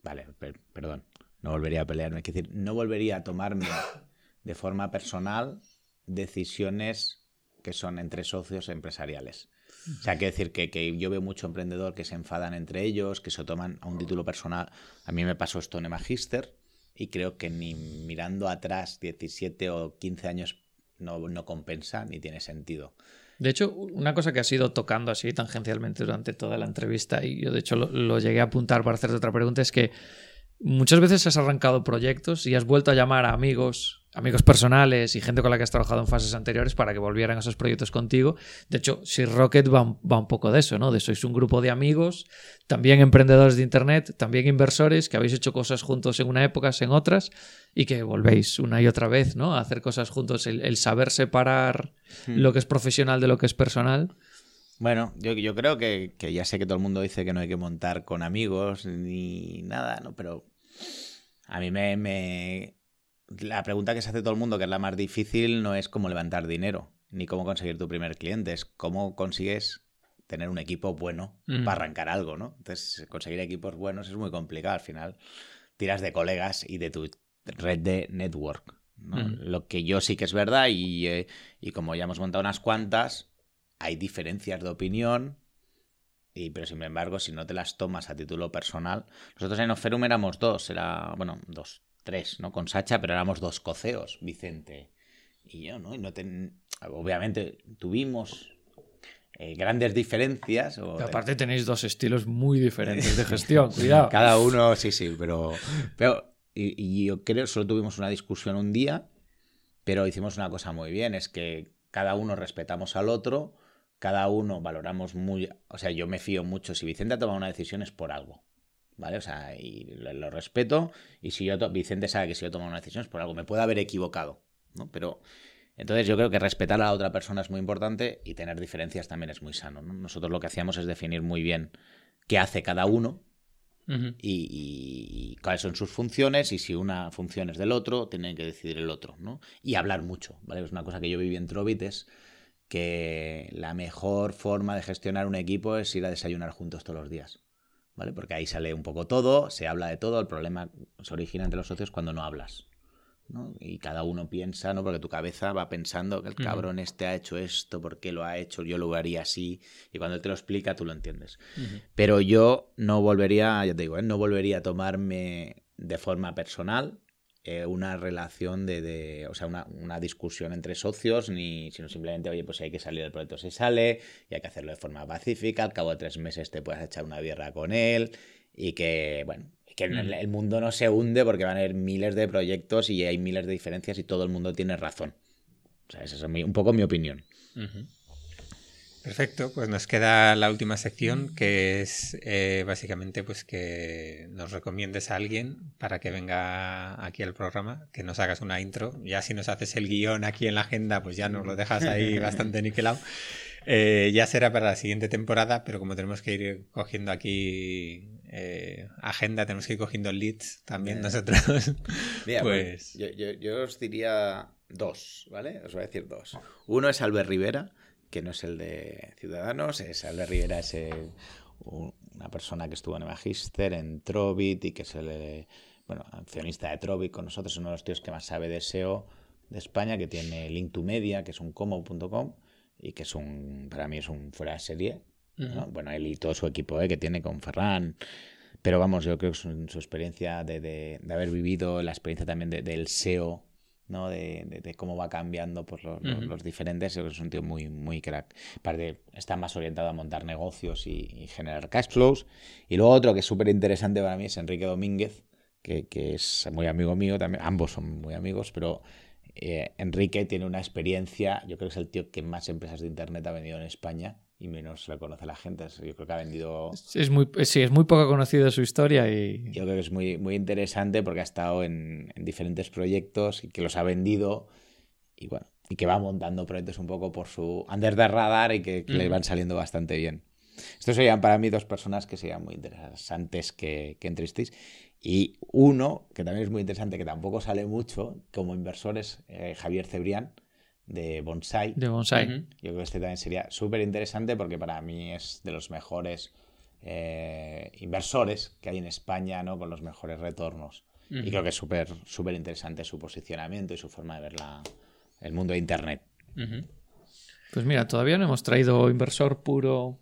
Vale, per- perdón, no volvería a pelearme. Es decir, no volvería a tomarme de forma personal decisiones que son entre socios empresariales. O sea, quiero decir que, que yo veo mucho emprendedor que se enfadan entre ellos, que se toman a un título personal. A mí me pasó esto en el Magister y creo que ni mirando atrás 17 o 15 años no, no compensa ni tiene sentido. De hecho, una cosa que has ido tocando así tangencialmente durante toda la entrevista, y yo de hecho lo, lo llegué a apuntar para hacerte otra pregunta, es que muchas veces has arrancado proyectos y has vuelto a llamar a amigos, amigos personales y gente con la que has trabajado en fases anteriores para que volvieran a esos proyectos contigo. De hecho, si Rocket va, un- va un poco de eso, ¿no? De sois un grupo de amigos, también emprendedores de Internet, también inversores, que habéis hecho cosas juntos en una época, en otras, y que volvéis una y otra vez, ¿no? A hacer cosas juntos, el, el saber separar lo que es profesional de lo que es personal. Bueno, yo, yo creo que, que ya sé que todo el mundo dice que no hay que montar con amigos ni nada, ¿no? Pero a mí me, me- La pregunta que se hace todo el mundo, que es la más difícil, no es cómo levantar dinero, ni cómo conseguir tu primer cliente, es cómo consigues tener un equipo bueno Mm. para arrancar algo, ¿no? Entonces, conseguir equipos buenos es muy complicado. Al final, tiras de colegas y de tu red de network. ¿no? Mm. Lo que yo sí que es verdad, y, eh, y como ya hemos montado unas cuantas, hay diferencias de opinión, y, pero sin embargo, si no te las tomas a título personal, nosotros en Oferum éramos dos, era, bueno, dos, tres, ¿no? Con Sacha, pero éramos dos coceos, Vicente y yo, ¿no? Y no ten- obviamente tuvimos eh, grandes diferencias. O, aparte tenéis dos estilos muy diferentes de gestión, cuidado. Cada uno, sí, sí, pero... pero y, y yo creo, solo tuvimos una discusión un día, pero hicimos una cosa muy bien, es que cada uno respetamos al otro, cada uno valoramos muy... O sea, yo me fío mucho, si Vicente ha tomado una decisión es por algo. ¿Vale? O sea, y lo, lo respeto. Y si yo, Vicente sabe que si yo tomo una decisión es por algo. Me puede haber equivocado, ¿no? Pero entonces yo creo que respetar a la otra persona es muy importante y tener diferencias también es muy sano. ¿no? Nosotros lo que hacíamos es definir muy bien qué hace cada uno Ujú. y, y- y cuáles son sus funciones y si una función es del otro, tiene que decidir el otro, ¿no? Y hablar mucho, ¿vale? Es una cosa que yo viví en Trovit, es que la mejor forma de gestionar un equipo es ir a desayunar juntos todos los días, ¿vale? Porque ahí sale un poco todo, se habla de todo, el problema se origina entre los socios cuando no hablas. ¿no? Y cada uno piensa, ¿no? Porque tu cabeza va pensando que el cabrón este ha hecho esto, ¿por qué lo ha hecho? Yo lo haría así. Y cuando él te lo explica, tú lo entiendes. Pero yo no volvería, ya te digo, ¿eh? no volvería a tomarme de forma personal eh, una relación de, de- o sea, una, una discusión entre socios, ni, sino simplemente, oye, pues si hay que salir del proyecto, se sale, y hay que hacerlo de forma pacífica, al cabo de tres meses te puedes echar una birra con él, y que, bueno, que el, Mm. el mundo no se hunde porque van a haber miles de proyectos y hay miles de diferencias y todo el mundo tiene razón. O sea, esa es mi- un poco mi opinión. Ujú. Perfecto, pues nos queda la última sección que es eh, básicamente pues que nos recomiendes a alguien para que venga aquí al programa, que nos hagas una intro. Ya si nos haces el guion aquí en la agenda, pues ya nos lo dejas ahí bastante niquelado. Eh, ya será para la siguiente temporada, pero como tenemos que ir cogiendo aquí eh, agenda, tenemos que ir cogiendo leads también nosotros. Mira, pues yo, yo- yo os diría dos, ¿vale? Os voy a decir dos. Uno es Albert Rivera, que no es el de Ciudadanos, es Albert Rivera, es un- una persona que estuvo en el Magister, en Trovit y que es el eh, bueno, accionista de Trovit con nosotros, uno de los tíos que más sabe de SEO de España, que tiene Link2Media, que es un como.com y que es un, para mí es un fuera de serie. Bueno, él y todo su equipo ¿eh? que tiene con Ferran, pero vamos, yo creo que su, su experiencia de, de- de haber vivido, la experiencia también de- del SEO, ¿no? De, de- de cómo va cambiando por los, los diferentes, es un tío muy, muy crack. Aparte, está más orientado a montar negocios y, y generar cash flows. Y luego otro que es súper interesante para mí es Enrique Domínguez, que, que es muy amigo mío también. Ambos son muy amigos, pero eh, Enrique tiene una experiencia, yo creo que es el tío que más empresas de Internet ha vendido en España y menos lo conoce la gente. Yo creo que ha vendido Es muy, sí, es muy poco conocida su historia y yo creo que es muy, muy interesante porque ha estado en, en diferentes proyectos y que los ha vendido y bueno, y que va montando proyectos un poco por su under the radar y que, que le Ujú. van saliendo bastante bien. Estos serían para mí dos personas que serían muy interesantes que, que entrevistéis. Y uno, que también es muy interesante, que tampoco sale mucho como inversor, es eh, Javier Cebrián, de Bonsai. de bonsai. Yo creo que este también sería súper interesante porque para mí es de los mejores eh, inversores que hay en España, ¿no? Con los mejores retornos. Y creo que es súper súper interesante su posicionamiento y su forma de ver la- el mundo de Internet. Pues mira, todavía no hemos traído inversor puro.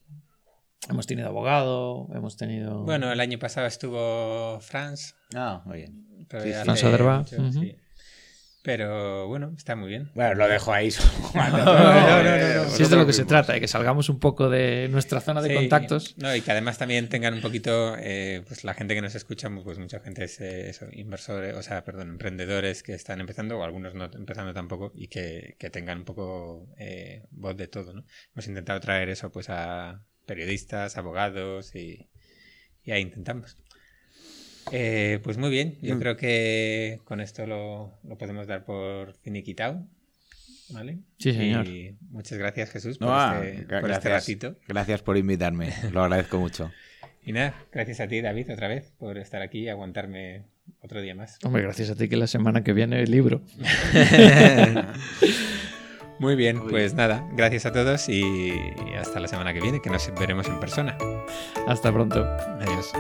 Hemos tenido abogado, hemos tenido. Bueno, el año pasado estuvo Franz, Ah, muy bien. Sí, sí. sí. Pero bueno, está muy bien. Bueno, lo dejo ahí. no, no, no, no. si es de lo que se trata, de que salgamos un poco de nuestra zona de Sí, contactos. No, y que además también tengan un poquito, eh, pues la gente que nos escucha, pues mucha gente es eh, eso, inversores, o sea, perdón, emprendedores que están empezando, o algunos no empezando tampoco, y que, que tengan un poco eh, voz de todo, ¿no? Hemos intentado traer eso pues a periodistas, abogados y, y ahí intentamos. Eh, pues muy bien, yo Mm. creo que con esto lo, lo podemos dar por finiquitado. ¿Vale? Sí, señor. Y muchas gracias, Jesús, No, por, ah, este, por este gracias, ratito. gracias por invitarme. Lo agradezco mucho. Y nada, gracias a ti, David, otra vez, por estar aquí y aguantarme otro día más. Hombre, gracias a ti que la semana que viene el libro. Muy bien, Muy pues nada, gracias a todos y hasta la semana que viene, que nos veremos en persona. Hasta pronto. Adiós.